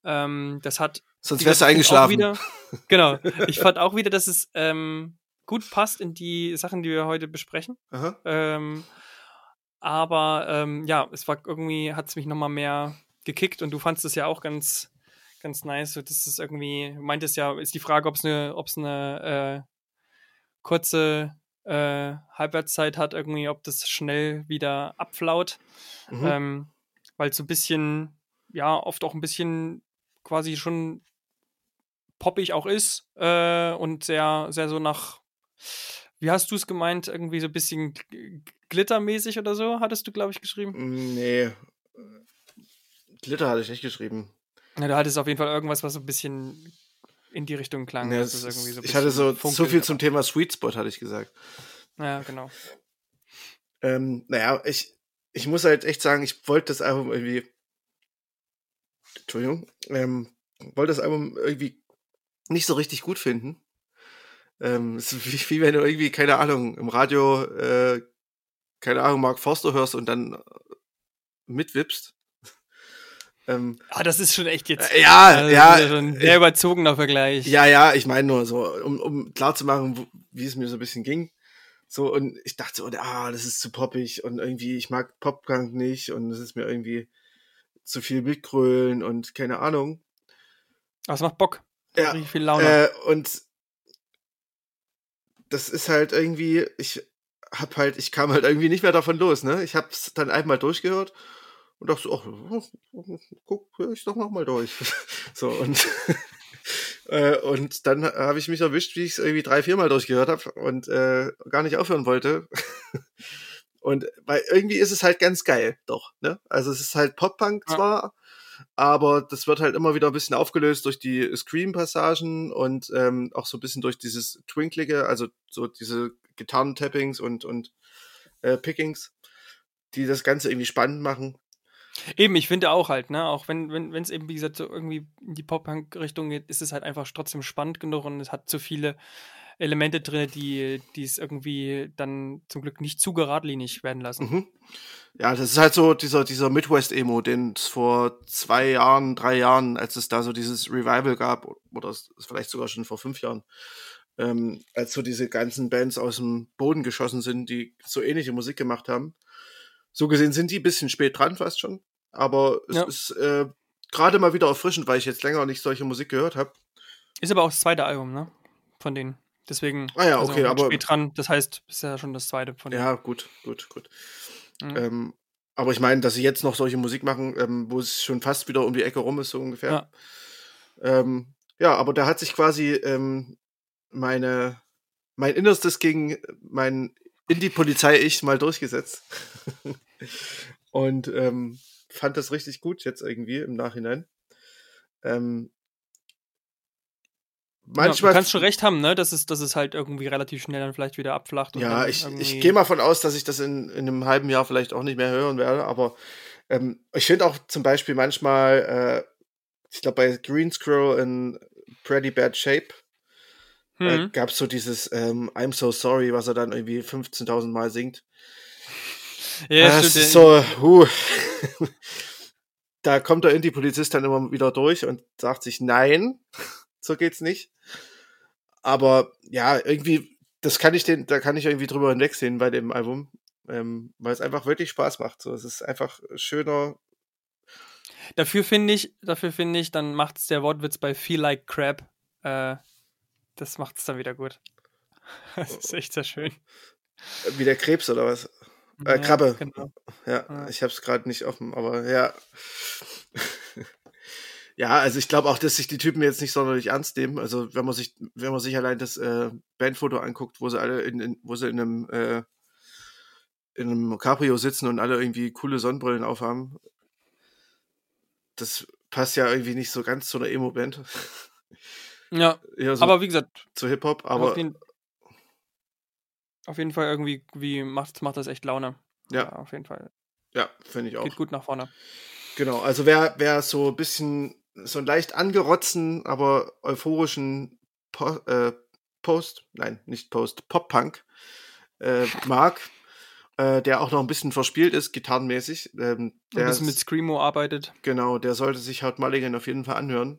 Ähm, das hat. Sonst wärst du eingeschlafen. Wieder, genau. Ich fand auch wieder, dass es ähm, gut passt in die Sachen, die wir heute besprechen. Ähm, aber ähm, ja, es war irgendwie, hat es mich nochmal mehr gekickt und du fandst es ja auch ganz, ganz nice. Das ist irgendwie, meintest ja, ist die Frage, ob es eine, ob es eine kurze äh, Halbwertszeit hat, irgendwie, ob das schnell wieder abflaut. Mhm. Ähm, weil es so ein bisschen, ja, oft auch ein bisschen quasi schon poppig auch ist äh, und sehr, sehr so nach, wie hast du es gemeint, irgendwie so ein bisschen glittermäßig oder so, hattest du, glaube ich, geschrieben? Mm, nee. Glitter hatte ich nicht geschrieben. Ja, du hattest auf jeden Fall irgendwas, was so ein bisschen in die Richtung klang. Irgendwie ist, so ich hatte so, so viel zum Thema Sweet Spot, hatte ich gesagt. Ja, genau. Ähm, naja, ich, ich muss halt echt sagen, ich wollte das Album irgendwie. Entschuldigung. Ähm, wollte das Album irgendwie nicht so richtig gut finden. Ähm, es ist wie, wie wenn du irgendwie, keine Ahnung, im Radio, äh, keine Ahnung, Mark Forster hörst und dann äh, mitwippst. Ähm, Ah, das ist schon echt jetzt. äh, ja, Also, ja, das ist schon ein sehr überzogener Vergleich. Ja, ja, ich meine nur so, um, um klarzumachen, wo- wie es mir so ein bisschen ging. So, und ich dachte so, ah, das ist zu poppig und irgendwie, ich mag Poppunk nicht und es ist mir irgendwie zu viel Mitgrölen und keine Ahnung. Aber es macht Bock. Ja, Richtig viel Laune. Äh, und das ist halt irgendwie, ich hab halt, ich kam halt irgendwie nicht mehr davon los, ne? Ich hab's dann einmal durchgehört und dachte so, ach, guck, hör ich doch noch mal durch. so, und, äh, und dann habe ich mich erwischt, wie ich es irgendwie drei, viermal durchgehört habe und äh, gar nicht aufhören wollte. und weil irgendwie ist es halt ganz geil, doch, ne? Also es ist halt Pop-Punk Ja. zwar, aber das wird halt immer wieder ein bisschen aufgelöst durch die Scream-Passagen und ähm, auch so ein bisschen durch dieses Twinklige, also so diese Gitarren-Tappings und, und äh, Pickings, die das Ganze irgendwie spannend machen. Eben, ich finde auch halt, ne, auch wenn wenn es eben, wie gesagt, so irgendwie in die Pop-Punk-Richtung geht, ist es halt einfach trotzdem spannend genug und es hat zu viele Elemente drin, die es irgendwie dann zum Glück nicht zu geradlinig werden lassen. Mhm. Ja, das ist halt so dieser, dieser Midwest-Emo, den es vor zwei Jahren, drei Jahren, als es da so dieses Revival gab, oder vielleicht sogar schon vor fünf Jahren, ähm, als so diese ganzen Bands aus dem Boden geschossen sind, die so ähnliche Musik gemacht haben. So gesehen sind die ein bisschen spät dran fast schon, aber es Ja. ist äh, gerade mal wieder erfrischend, weil ich jetzt länger nicht solche Musik gehört habe. Ist aber auch das zweite Album, ne, von denen. Deswegen Ah ja, also okay, mit aber- spät dran, das heißt, ist ja schon das zweite von denen. Ja, gut, gut, gut. Mhm. Ähm, aber ich meine, dass sie jetzt noch solche Musik machen, ähm, wo es schon fast wieder um die Ecke rum ist, so ungefähr. Ja. Ähm, ja, aber da hat sich quasi ähm, meine, mein Innerstes gegen mein Indie-Polizei-Ich mal durchgesetzt. Und ähm, fand das richtig gut jetzt irgendwie im Nachhinein. Ähm, ja, manchmal du kannst schon recht haben, ne, dass es, dass es halt irgendwie relativ schnell dann vielleicht wieder abflacht. und Ja, ich, ich gehe mal von aus, dass ich das in, in einem halben Jahr vielleicht auch nicht mehr hören werde, aber ähm, ich finde auch zum Beispiel manchmal, äh, ich glaube bei Green Squirrel in Pretty Bad Shape äh, Mhm. gab es so dieses ähm, I'm so sorry, was er dann irgendwie 15.000 Mal singt. ja, das stimmt, ist so, huh. da kommt der Indie-Polizist dann immer wieder durch und sagt sich, nein, so geht's nicht. Aber ja, irgendwie, das kann ich den, da kann ich irgendwie drüber hinwegsehen bei dem Album, ähm, weil es einfach wirklich Spaß macht. So, es ist einfach schöner. Dafür finde ich, dafür finde ich, dann macht's der Wortwitz bei Feel Like Crab. Äh, das macht's dann wieder gut. Das ist echt sehr schön. Wie der Krebs oder was? Äh, Ja, Krabbe. Genau. Ja, Ja. ich habe es gerade nicht offen, aber ja. ja, also ich glaube auch, dass sich die Typen jetzt nicht sonderlich ernst nehmen. Also wenn man sich, wenn man sich allein das äh, Bandfoto anguckt, wo sie alle in, in wo sie in einem äh, in einem Cabrio sitzen und alle irgendwie coole Sonnenbrillen aufhaben, das passt ja irgendwie nicht so ganz zu einer Emo-Band. Ja, so aber wie gesagt, zu Hip-Hop, aber auf, jeden, auf jeden Fall irgendwie wie macht, macht das echt Laune. Ja. auf jeden Fall. ja, finde ich auch. Geht gut nach vorne. Genau, also wer, wer so ein bisschen so einen leicht angerotzten, aber euphorischen po äh, Post, nein, nicht Post, Pop-Punk äh, mag, äh, der auch noch ein bisschen verspielt ist, gitarrenmäßig, ähm, Ein der, bisschen mit Screamo arbeitet. genau, der sollte sich Haut Mulligan auf jeden Fall anhören.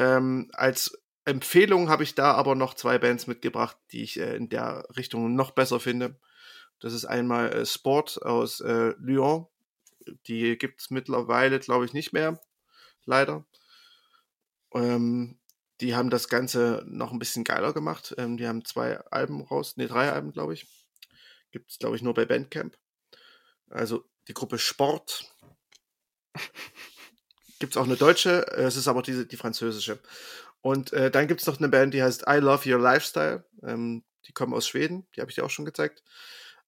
Ähm, als Empfehlung habe ich da aber noch zwei Bands mitgebracht, die ich äh, in der Richtung noch besser finde. Das ist einmal äh, Sport aus äh, Lyon. Die gibt es mittlerweile, glaube ich, nicht mehr. Leider. Ähm, die haben das Ganze noch ein bisschen geiler gemacht. Ähm, die haben zwei Alben raus, ne, drei Alben, glaube ich. Gibt es, glaube ich, nur bei Bandcamp. Also die Gruppe Sport. Gibt es auch eine deutsche, äh, es ist aber diese, die französische. Und äh, dann gibt es noch eine Band, die heißt I Love Your Lifestyle. Ähm, die kommen aus Schweden, die habe ich dir auch schon gezeigt.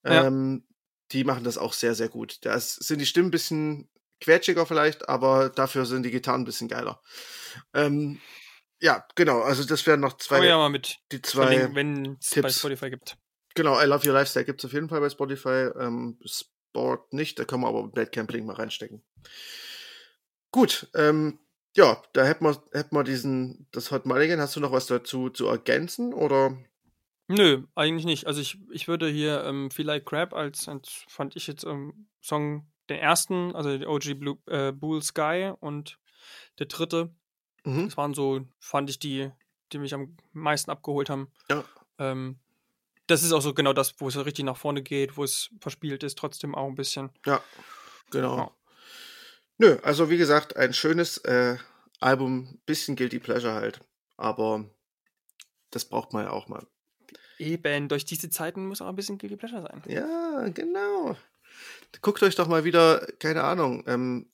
Ja. Ähm, die machen das auch sehr, sehr gut. Da sind die Stimmen ein bisschen quetschiger vielleicht, aber dafür sind die Gitarren ein bisschen geiler. Ähm, ja, genau, also das wären noch zwei, wir ja mal mit die zwei, wenn es bei. Spotify gibt. genau, I Love Your Lifestyle gibt es auf jeden Fall bei Spotify, ähm, Sport nicht, da können wir aber Bandcamp Link mal reinstecken. Gut, ähm, ja, da hätten wir, hätten wir diesen, das Hot Mulligan. Hast du noch was dazu zu ergänzen oder? Nö, eigentlich nicht. Also ich, ich würde hier ähm, Feel Like Crab als, als fand ich jetzt ähm, Song den ersten, also der OG Blue, äh, Blue Sky und der dritte. Mhm. Das waren so, fand ich die, die mich am meisten abgeholt haben. Ja. Ähm, das ist auch so genau das, wo es richtig nach vorne geht, wo es verspielt ist, trotzdem auch ein bisschen. Ja, genau. Ja. Nö, also wie gesagt, ein schönes äh, Album, bisschen Guilty Pleasure halt. Aber das braucht man ja auch mal. Eben, durch diese Zeiten muss auch ein bisschen Guilty Pleasure sein. Ja, genau. Guckt euch doch mal wieder, keine Ahnung, ähm,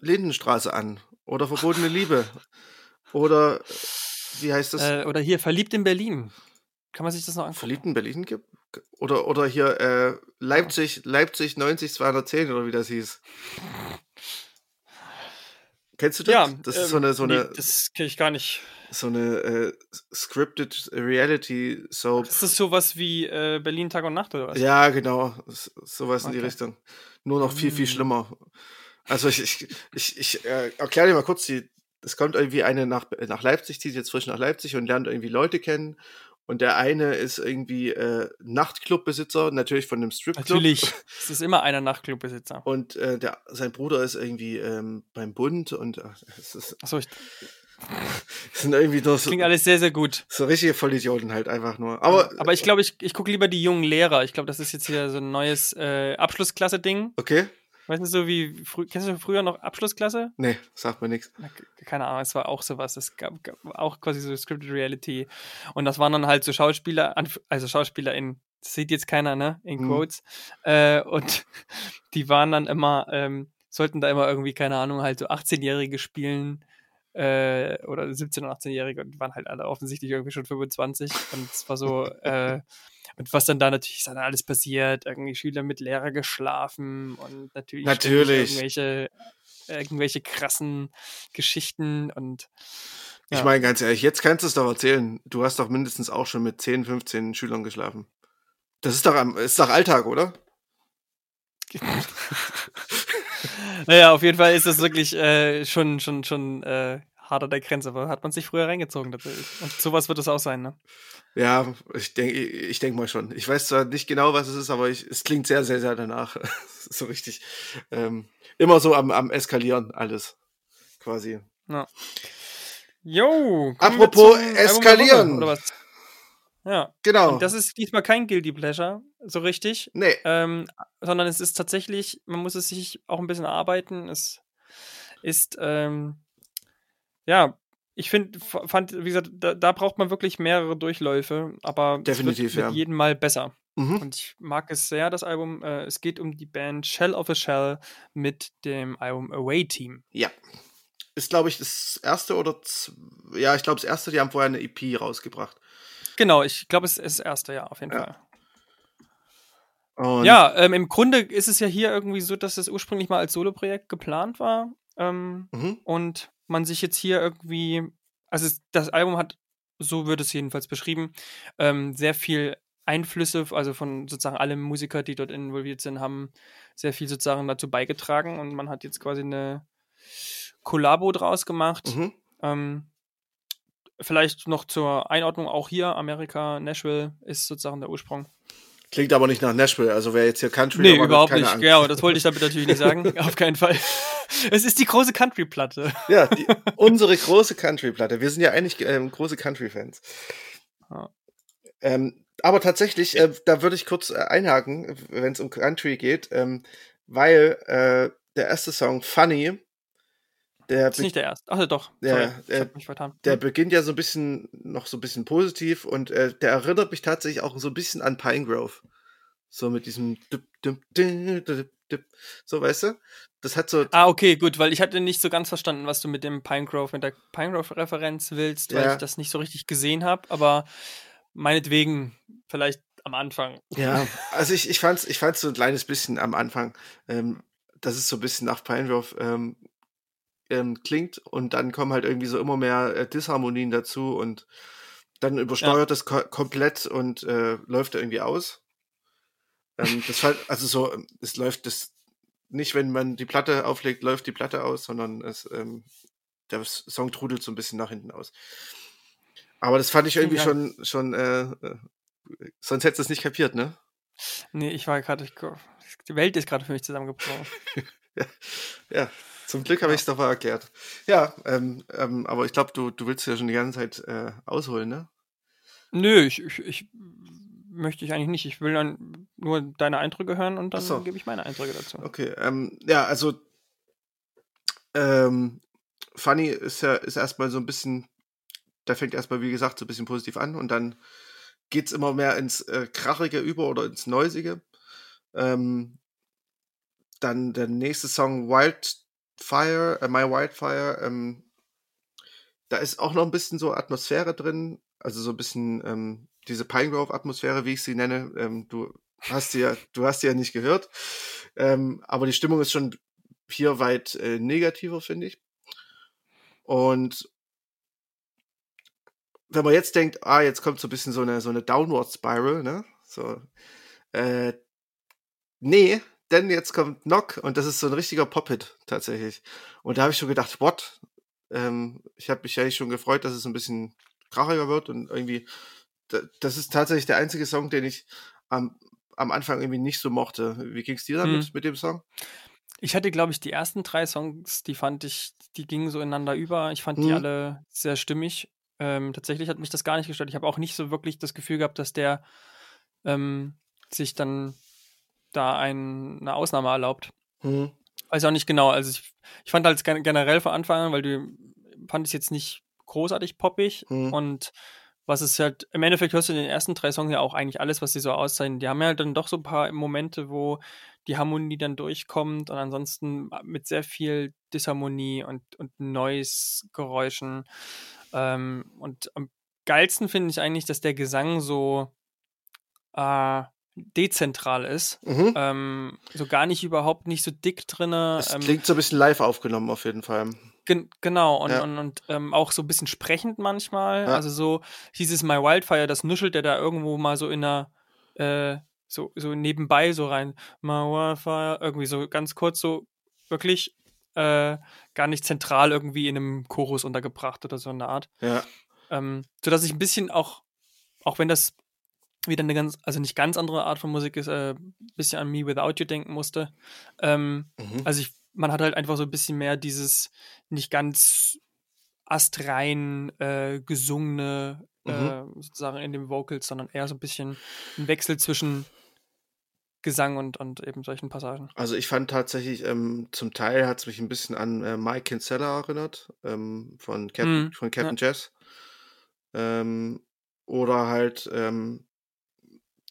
Lindenstraße an. Oder Verbotene Liebe. Oder, äh, wie heißt das? Äh, oder hier, Verliebt in Berlin. Kann man sich das noch angucken? Verliebt in Berlin gibt? Oder, oder hier äh, Leipzig, Leipzig 90 210 oder wie das hieß. Kennst du das? Ja, das ist ähm, so eine, so nee, eine, das kenne ich gar nicht. so eine äh, scripted Reality Soap. Ist das sowas wie äh, Berlin Tag und Nacht oder was? Ja, genau. Sowas in die Okay. Richtung. Nur noch viel, viel Mm. schlimmer. Also ich, ich, ich, ich äh, erkläre dir mal kurz, die, es kommt irgendwie eine nach, nach Leipzig, zieht jetzt frisch nach Leipzig und lernt irgendwie Leute kennen. Und der eine ist irgendwie äh, Nachtclubbesitzer, natürlich von einem Stripclub. Natürlich. Es ist immer einer Nachtclubbesitzer. Und äh, der, sein Bruder ist irgendwie ähm, beim Bund und ach, es, ist, Achso, ich, es sind irgendwie nur so, klingt alles sehr, sehr gut. so richtige Vollidioten halt einfach nur. Aber, Aber ich glaube, ich, ich gucke lieber die jungen Lehrer. Ich glaube, das ist jetzt hier so ein neues äh, Abschlussklasse-Ding. okay? Weißt du, so wie kennst du früher noch Abschlussklasse? Nee, sagt mir nichts. Keine Ahnung, es war auch sowas. Es gab, gab auch quasi so Scripted Reality. Und das waren dann halt so Schauspieler, also Schauspieler in, das sieht jetzt keiner, ne? In Hm. Quotes. Äh, und die waren dann immer, ähm, sollten da immer irgendwie, keine Ahnung, halt so 18-Jährige spielen. Äh, oder 17- und 18-Jährige und die waren halt alle offensichtlich irgendwie schon 25. Und es war so, äh, und was dann da natürlich ist dann alles passiert, irgendwie Schüler mit Lehrer geschlafen und natürlich, Natürlich. irgendwelche, irgendwelche krassen Geschichten und Ich Ja. meine, ganz ehrlich, jetzt kannst du es doch erzählen. Du hast doch mindestens auch schon mit 10, 15 Schülern geschlafen. Das ist doch, am, ist doch Alltag, oder? naja, auf jeden Fall ist das wirklich äh, schon, schon, schon äh, hart an der Grenze, aber hat man sich früher reingezogen tatsächlich. Und sowas wird es auch sein, ne? Ja, ich denke ich denk mal schon. Ich weiß zwar nicht genau, was es ist, aber ich, es klingt sehr, sehr, sehr danach. so richtig. Ähm, immer so am, am Eskalieren alles. Quasi. Jo! kommen wir Apropos eskalieren. Woche? Ja. Genau. Und das ist diesmal kein Guilty Pleasure, so richtig. nee. Ähm, sondern es ist tatsächlich, man muss es sich auch ein bisschen erarbeiten. Es ist, ähm, ja, ich finde, fand, wie gesagt, da, da braucht man wirklich mehrere Durchläufe, aber Definitiv, es wird ja. mit jedem Mal besser. Mhm. Und ich mag es sehr, das Album. Äh, es geht um die Band Shell of a Shell mit dem Album Away Team. Ja. Ist, glaube ich, das erste oder. Ja, ich glaube, das erste, die haben vorher eine EP rausgebracht. Genau, ich glaube, es ist das erste Jahr auf jeden Ja. Fall. Und Ja, ähm, im Grunde ist es ja hier irgendwie so, dass es ursprünglich mal als Soloprojekt geplant war. Ähm, Mhm. und man sich jetzt hier irgendwie, also es, das Album hat, so wird es jedenfalls beschrieben, ähm, sehr viel Einflüsse, also von sozusagen alle Musiker, die dort involviert sind, haben sehr viel sozusagen dazu beigetragen und man hat jetzt quasi eine Kollabo draus gemacht. Mhm. Ähm, vielleicht noch zur Einordnung auch hier, Amerika, Nashville ist sozusagen der Ursprung. Klingt aber nicht nach Nashville. Also wer jetzt hier Country Nee, überhaupt nicht. Angst. Ja, das wollte ich damit natürlich nicht sagen. Auf keinen Fall. Es ist die große Country-Platte. Ja, die, unsere große Country-Platte. Wir sind ja eigentlich ähm, große Country-Fans. Ähm, aber tatsächlich, äh, da würde ich kurz äh, einhaken, wenn es um Country geht, ähm, weil äh, der erste Song, Funny, der, Das ist nicht der erste. Ach ja, doch. Ja, Sorry, äh, der beginnt ja so ein bisschen, noch so ein bisschen positiv und äh, der erinnert mich tatsächlich auch so ein bisschen an Pine Grove. So mit diesem dip, dip, dip, dip, so, weißt du? Das hat so. Ah, okay, gut, weil ich hatte nicht so ganz verstanden, was du mit dem Pinegrove, mit der Pinegrove-Referenz willst, weil Ja. ich das nicht so richtig gesehen habe, aber meinetwegen vielleicht am Anfang. Ja, also ich, ich fand's, ich fand's so ein kleines bisschen am Anfang, ähm, dass es so ein bisschen nach Pine Grove ähm, ähm, klingt und dann kommen halt irgendwie so immer mehr äh, Disharmonien dazu und dann übersteuert das ko komplett und äh, läuft irgendwie aus. Ähm, das fand, also so, ähm, es läuft das nicht, wenn man die Platte auflegt, läuft die Platte aus, sondern es, ähm, der Song trudelt so ein bisschen nach hinten aus. Aber das fand ich irgendwie Ja. schon, schon, äh, äh, sonst hättest du es nicht kapiert, ne? Nee, ich war gerade, die Welt ist gerade für mich zusammengebrochen. Ja, zum Glück habe Ja. ich es doch mal erklärt. Ja, ähm, ähm, aber ich glaube, du, du willst ja schon die ganze Zeit äh, ausholen, ne? Nö, ich, ich, ich möchte ich eigentlich nicht. Ich will dann nur deine Eindrücke hören und dann so. gebe ich meine Eindrücke dazu. Okay, ähm, ja, also ähm, Funny ist ja ist erstmal so ein bisschen, da fängt erstmal, wie gesagt, so ein bisschen positiv an und dann geht es immer mehr ins äh, Krachige über oder ins Neusige. Ähm, dann der nächste Song Wildfire, äh, My Wildfire, ähm, da ist auch noch ein bisschen so Atmosphäre drin, also so ein bisschen diese Pinegrove-Atmosphäre, wie ich sie nenne. Ähm, du hast sie ja, du hast sie ja nicht gehört, ähm, aber die Stimmung ist schon hier weit äh, negativer, finde ich. Und wenn man jetzt denkt, ah, jetzt kommt so ein bisschen so eine, so eine Downward Spiral, ne? So, äh, nee, denn jetzt kommt Knock und das ist so ein richtiger Pop-Hit tatsächlich. Und da habe ich schon gedacht, what? Ähm, ich habe mich eigentlich schon gefreut, dass es ein bisschen krachiger wird und irgendwie, das ist tatsächlich der einzige Song, den ich am, am Anfang irgendwie nicht so mochte. Wie ging's dir damit, Hm. mit dem Song? Ich hatte, glaube ich, die ersten drei Songs, die fand ich, die gingen so ineinander über. Ich fand die Mhm. alle sehr stimmig. Ähm, tatsächlich hat mich das gar nicht gestört. Ich habe auch nicht so wirklich das Gefühl gehabt, dass der ähm, sich dann da ein, eine Ausnahme erlaubt. Mhm. Weiß auch nicht genau. Also ich, ich fand halt gen- generell von Anfang an, weil du fand es jetzt nicht großartig poppig Mhm. und was ist halt, im Endeffekt hörst du in den ersten drei Songs ja auch eigentlich alles, was sie so auszeichnen. Die haben ja halt dann doch so ein paar Momente, wo die Harmonie dann durchkommt und ansonsten mit sehr viel Disharmonie und, und Noise-Geräuschen. Ähm, und am geilsten finde ich eigentlich, dass der Gesang so äh, dezentral ist. Mhm. Ähm, so gar nicht überhaupt nicht so dick drinne. Es Ähm, klingt so ein bisschen live aufgenommen auf jeden Fall. Gen genau, und, Ja. und, und ähm, auch so ein bisschen sprechend manchmal. Ja. Also so dieses My Wildfire, das nuschelt der da irgendwo mal so in einer, äh, so, so nebenbei so rein. My Wildfire, irgendwie so ganz kurz so wirklich äh, gar nicht zentral irgendwie in einem Chorus untergebracht oder so eine Art. Ja. Ähm, sodass ich ein bisschen auch, auch wenn das wieder eine ganz, also nicht ganz andere Art von Musik ist, äh, ein bisschen an Me Without You denken musste. Ähm, Mhm. also ich, man hat halt einfach so ein bisschen mehr dieses nicht ganz astrein äh, gesungene äh, sozusagen in den Vocals, sondern eher so ein bisschen ein Wechsel zwischen Gesang und, und eben solchen Passagen. Also ich fand tatsächlich, ähm, zum Teil hat es mich ein bisschen an äh, Mike Kinsella erinnert, ähm, von, Captain, Mhm, von Captain Jazz. Ähm, oder halt, ähm,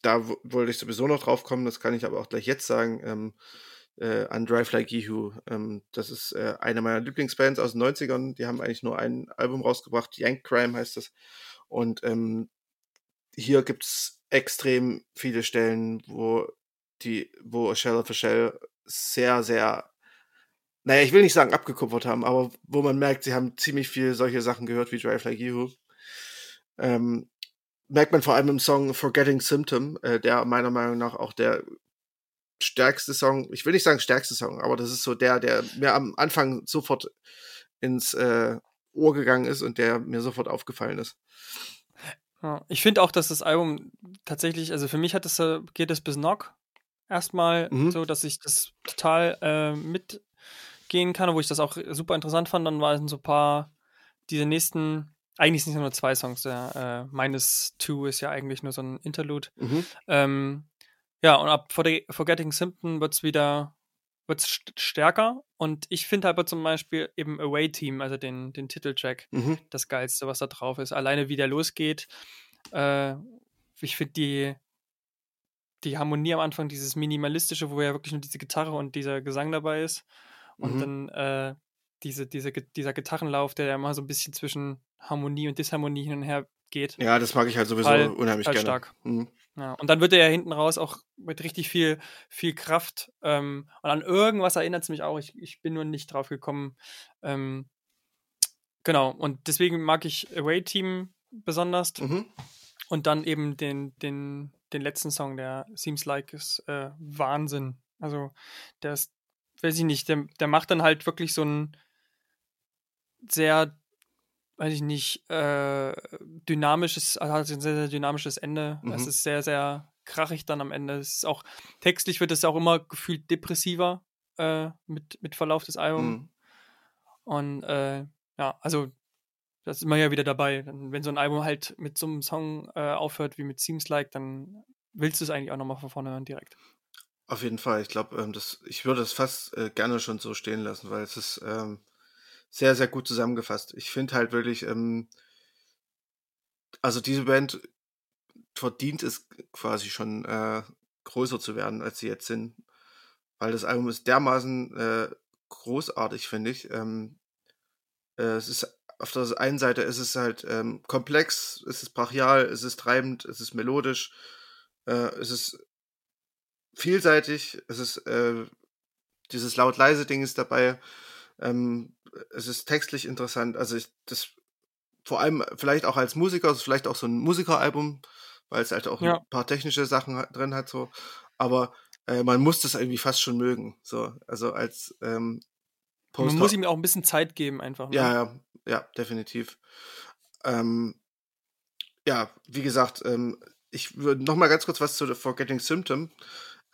da wo- wollte ich sowieso noch drauf kommen, das kann ich aber auch gleich jetzt sagen, ähm, äh, an Drive Like Yehu. Ähm, das ist äh, eine meiner Lieblingsbands aus den 90ern. Die haben eigentlich nur ein Album rausgebracht, Yank Crime heißt das. Und ähm, hier gibt es extrem viele Stellen, wo die, wo Shell of a Shell sehr, sehr, naja, ich will nicht sagen abgekupfert haben, aber wo man merkt, sie haben ziemlich viel solche Sachen gehört wie Drive Like You. Ähm, merkt man vor allem im Song Forgetting Symptom, äh, der meiner Meinung nach auch der stärkste Song, ich will nicht sagen stärkste Song, aber das ist so der, der mir am Anfang sofort ins äh, Ohr gegangen ist und der mir sofort aufgefallen ist. Ja, ich finde auch, dass das Album tatsächlich, also für mich hat es, äh, geht es bis Knock erstmal Mhm. so, dass ich das total äh, mitgehen kann, wo ich das auch super interessant fand. Dann waren so ein paar, diese nächsten, eigentlich sind es nur zwei Songs. Der äh, Minus Two ist ja eigentlich nur so ein Interlude. Mhm. Ähm, ja, und ab Forge- Forgetting Symptom wird es wieder wird's st stärker. Und ich finde aber zum Beispiel eben Away Team, also den, den Titeltrack, Mhm. das Geilste, was da drauf ist. Alleine wie der losgeht. Äh, ich finde die, die Harmonie am Anfang, dieses Minimalistische, wo ja wirklich nur diese Gitarre und dieser Gesang dabei ist. Und Mhm. dann äh, diese, diese, dieser Gitarrenlauf, der ja immer so ein bisschen zwischen Harmonie und Disharmonie hin und her geht. Ja, das mag ich halt sowieso Total- unheimlich total gerne. stark. Mhm. Ja, und dann wird er ja hinten raus auch mit richtig viel, viel Kraft. Ähm, und an irgendwas erinnert es mich auch. Ich, ich bin nur nicht drauf gekommen. Ähm, genau, und deswegen mag ich Away Team besonders. Mhm. Und dann eben den, den, den letzten Song, der Seems Like ist äh, Wahnsinn. Also, der ist, weiß ich nicht, der, der macht dann halt wirklich so ein sehr, weiß ich nicht, äh, dynamisches, also hat ein sehr, sehr dynamisches Ende. Es Mhm. ist sehr, sehr krachig dann am Ende. Es ist auch, textlich wird es auch immer gefühlt depressiver äh, mit, mit Verlauf des Albums. Mhm. Und äh, ja, also das ist immer ja wieder dabei. Wenn so ein Album halt mit so einem Song äh, aufhört wie mit Seems Like, dann willst du es eigentlich auch nochmal von vorne hören direkt. Auf jeden Fall. Ich glaube, ähm, das, ich würde es fast äh, gerne schon so stehen lassen, weil es ist ähm, sehr, sehr gut zusammengefasst. Ich finde halt wirklich, ähm, also diese Band verdient es quasi schon äh, größer zu werden, als sie jetzt sind. Weil das Album ist dermaßen äh, großartig, finde ich. Ähm, äh, es ist auf der einen Seite ist es halt ähm, komplex, es ist brachial, es ist treibend, es ist melodisch, äh, es ist vielseitig, es ist äh, dieses laut-leise Ding ist dabei, ähm, es ist textlich interessant, also ich, das vor allem vielleicht auch als Musiker, es ist vielleicht auch so ein Musikeralbum, weil es halt auch Ja. ein paar technische Sachen drin hat so, aber äh, man muss das irgendwie fast schon mögen, so, also als ähm, Man muss ihm auch ein bisschen Zeit geben, einfach. Ne? ja, ja, ja, definitiv. Ähm, ja, wie gesagt, ähm, ich würde noch mal ganz kurz was zu The Forgetting Symptom.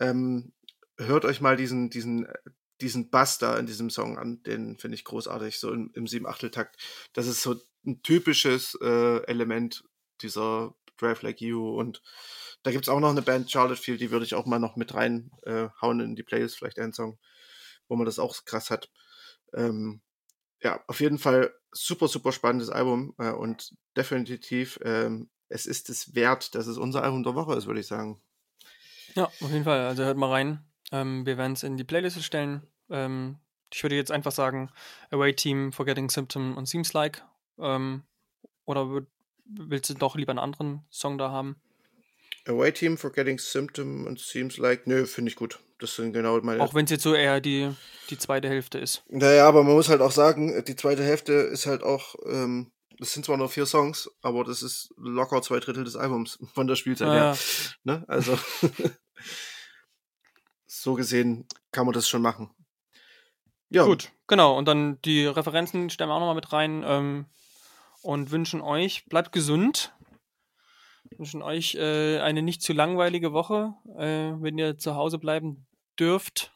Ähm, hört euch mal diesen, diesen, äh, diesen Bass da in diesem Song an, den finde ich großartig, so im, im Sieben-Achtel-Takt. Das ist so ein typisches äh, Element dieser Drive Like You und da gibt's auch noch eine Band, Charlotte Field, die würde ich auch mal noch mit reinhauen äh, hauen in die Playlist, vielleicht einen Song, wo man das auch krass hat. Ähm, ja, auf jeden Fall super, super spannendes Album äh, und definitiv, ähm, es ist es wert, dass es unser Album der Woche ist, würde ich sagen. Ja, auf jeden Fall. Also hört mal rein. Ähm, wir werden es in die Playlist stellen. Ähm, ich würde jetzt einfach sagen, Away Team, Forgetting Symptom und Seems Like. Ähm, oder würd, willst du doch lieber einen anderen Song da haben? Away Team, Forgetting Symptom und Seems Like, nö, finde ich gut. Das sind genau meine. Auch wenn es jetzt so eher die, die zweite Hälfte ist. Naja, aber man muss halt auch sagen, die zweite Hälfte ist halt auch, ähm, das sind zwar nur vier Songs, aber das ist locker zwei Drittel des Albums von der Spielzeit her. Ja, Ne? Also so gesehen kann man das schon machen. Ja, Gut, genau. Und dann die Referenzen stellen wir auch nochmal mit rein ähm, und wünschen euch, bleibt gesund. Wünschen euch äh, eine nicht zu langweilige Woche, äh, wenn ihr zu Hause bleiben dürft.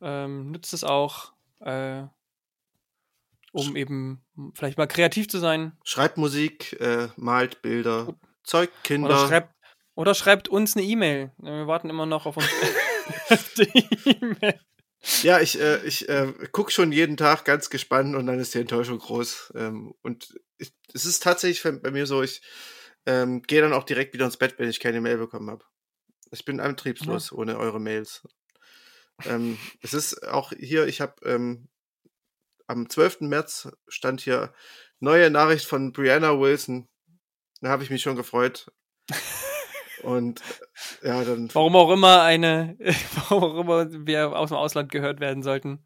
Ähm, nutzt es auch, äh, um eben vielleicht mal kreativ zu sein. Schreibt Musik, äh, malt Bilder, zeugt Oder Kinder. schreibt, oder schreibt uns eine E-Mail. Wir warten immer noch auf unsere E-Mail. Ja, ich, äh, ich äh, gucke schon jeden Tag ganz gespannt und dann ist die Enttäuschung groß. Ähm, und ich, es ist tatsächlich bei mir so, ich ähm, gehe dann auch direkt wieder ins Bett, wenn ich keine Mail bekommen habe. Ich bin antriebslos ohne eure Mails. Ähm, es ist auch hier, ich habe ähm, am 12. März stand hier neue Nachricht von Brianna Wilson. Da habe ich mich schon gefreut. Und äh, ja, dann Warum auch immer eine, warum auch immer wir aus dem Ausland gehört werden sollten.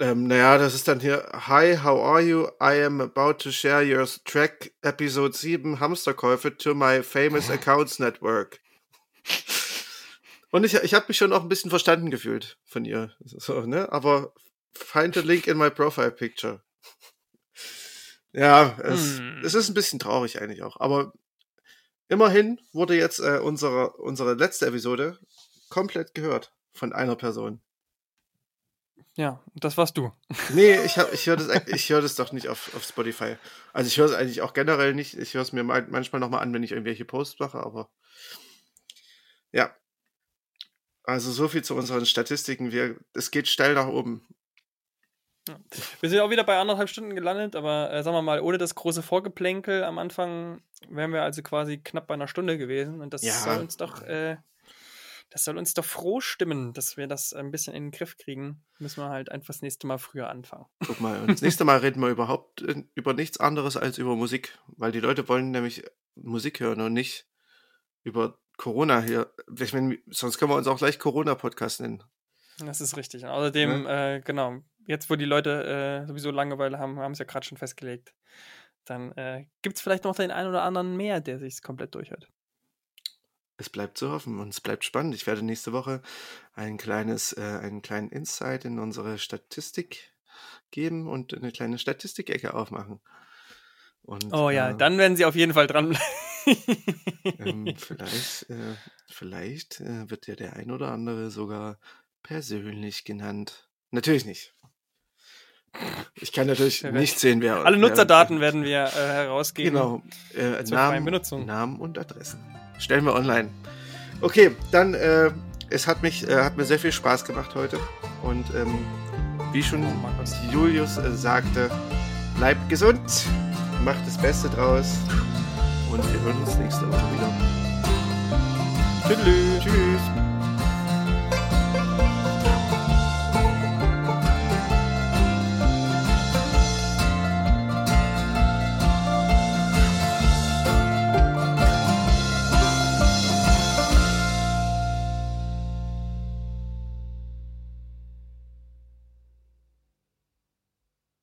Ähm, naja, das ist dann hier. Hi, how are you? I am about to share your track Episode 7 Hamsterkäufe to my famous accounts network. Und ich, ich habe mich schon auch ein bisschen verstanden gefühlt von ihr. So, ne? Aber find a link in my profile picture. Ja, es, Hm. es ist ein bisschen traurig eigentlich auch. Aber immerhin wurde jetzt äh, unsere, unsere letzte Episode komplett gehört von einer Person. Ja, das warst du. Nee, ich, hab- ich höre das, ich hör das doch nicht auf, auf Spotify. Also ich höre es eigentlich auch generell nicht. Ich höre es mir mal, manchmal nochmal an, wenn ich irgendwelche Posts mache, aber ja. Also so viel zu unseren Statistiken. Wir, es geht steil nach oben. Ja. Wir sind auch wieder bei anderthalb Stunden gelandet, aber äh, sagen wir mal, ohne das große Vorgeplänkel am Anfang wären wir also quasi knapp bei einer Stunde gewesen. Und das ja. soll uns doch, äh, das soll uns doch froh stimmen, dass wir das ein bisschen in den Griff kriegen. Müssen wir halt einfach das nächste Mal früher anfangen. Guck mal, das nächste Mal reden wir überhaupt äh, über nichts anderes als über Musik, weil die Leute wollen nämlich Musik hören und nicht über Corona hier. Ich meine, sonst können wir uns auch gleich Corona-Podcast nennen. Das ist richtig. Und außerdem, ja. äh, genau, jetzt, wo die Leute äh, sowieso Langeweile haben, haben es ja gerade schon festgelegt. Dann äh, gibt es vielleicht noch den einen oder anderen mehr, der sich komplett durchhört. Es bleibt zu hoffen und es bleibt spannend. Ich werde nächste Woche ein kleines, äh, einen kleinen Insight in unsere Statistik geben und eine kleine Statistikecke aufmachen. Und, oh ja, äh, dann werden sie auf jeden Fall dran. ähm, vielleicht äh, vielleicht äh, wird ja der ein oder andere sogar persönlich genannt. Natürlich nicht. Ich kann natürlich nicht sehen, wer. Alle Nutzerdaten wer, werden wir äh, herausgeben. Genau. Äh, Namen, Namen und Adressen. Stellen wir online. Okay, dann, äh, es hat mich, äh, hat mir sehr viel Spaß gemacht heute. Und ähm, wie schon oh, Julius äh, sagte, bleibt gesund, macht das Beste draus und wir hören uns nächste Woche wieder. Tschüss. Tschüss.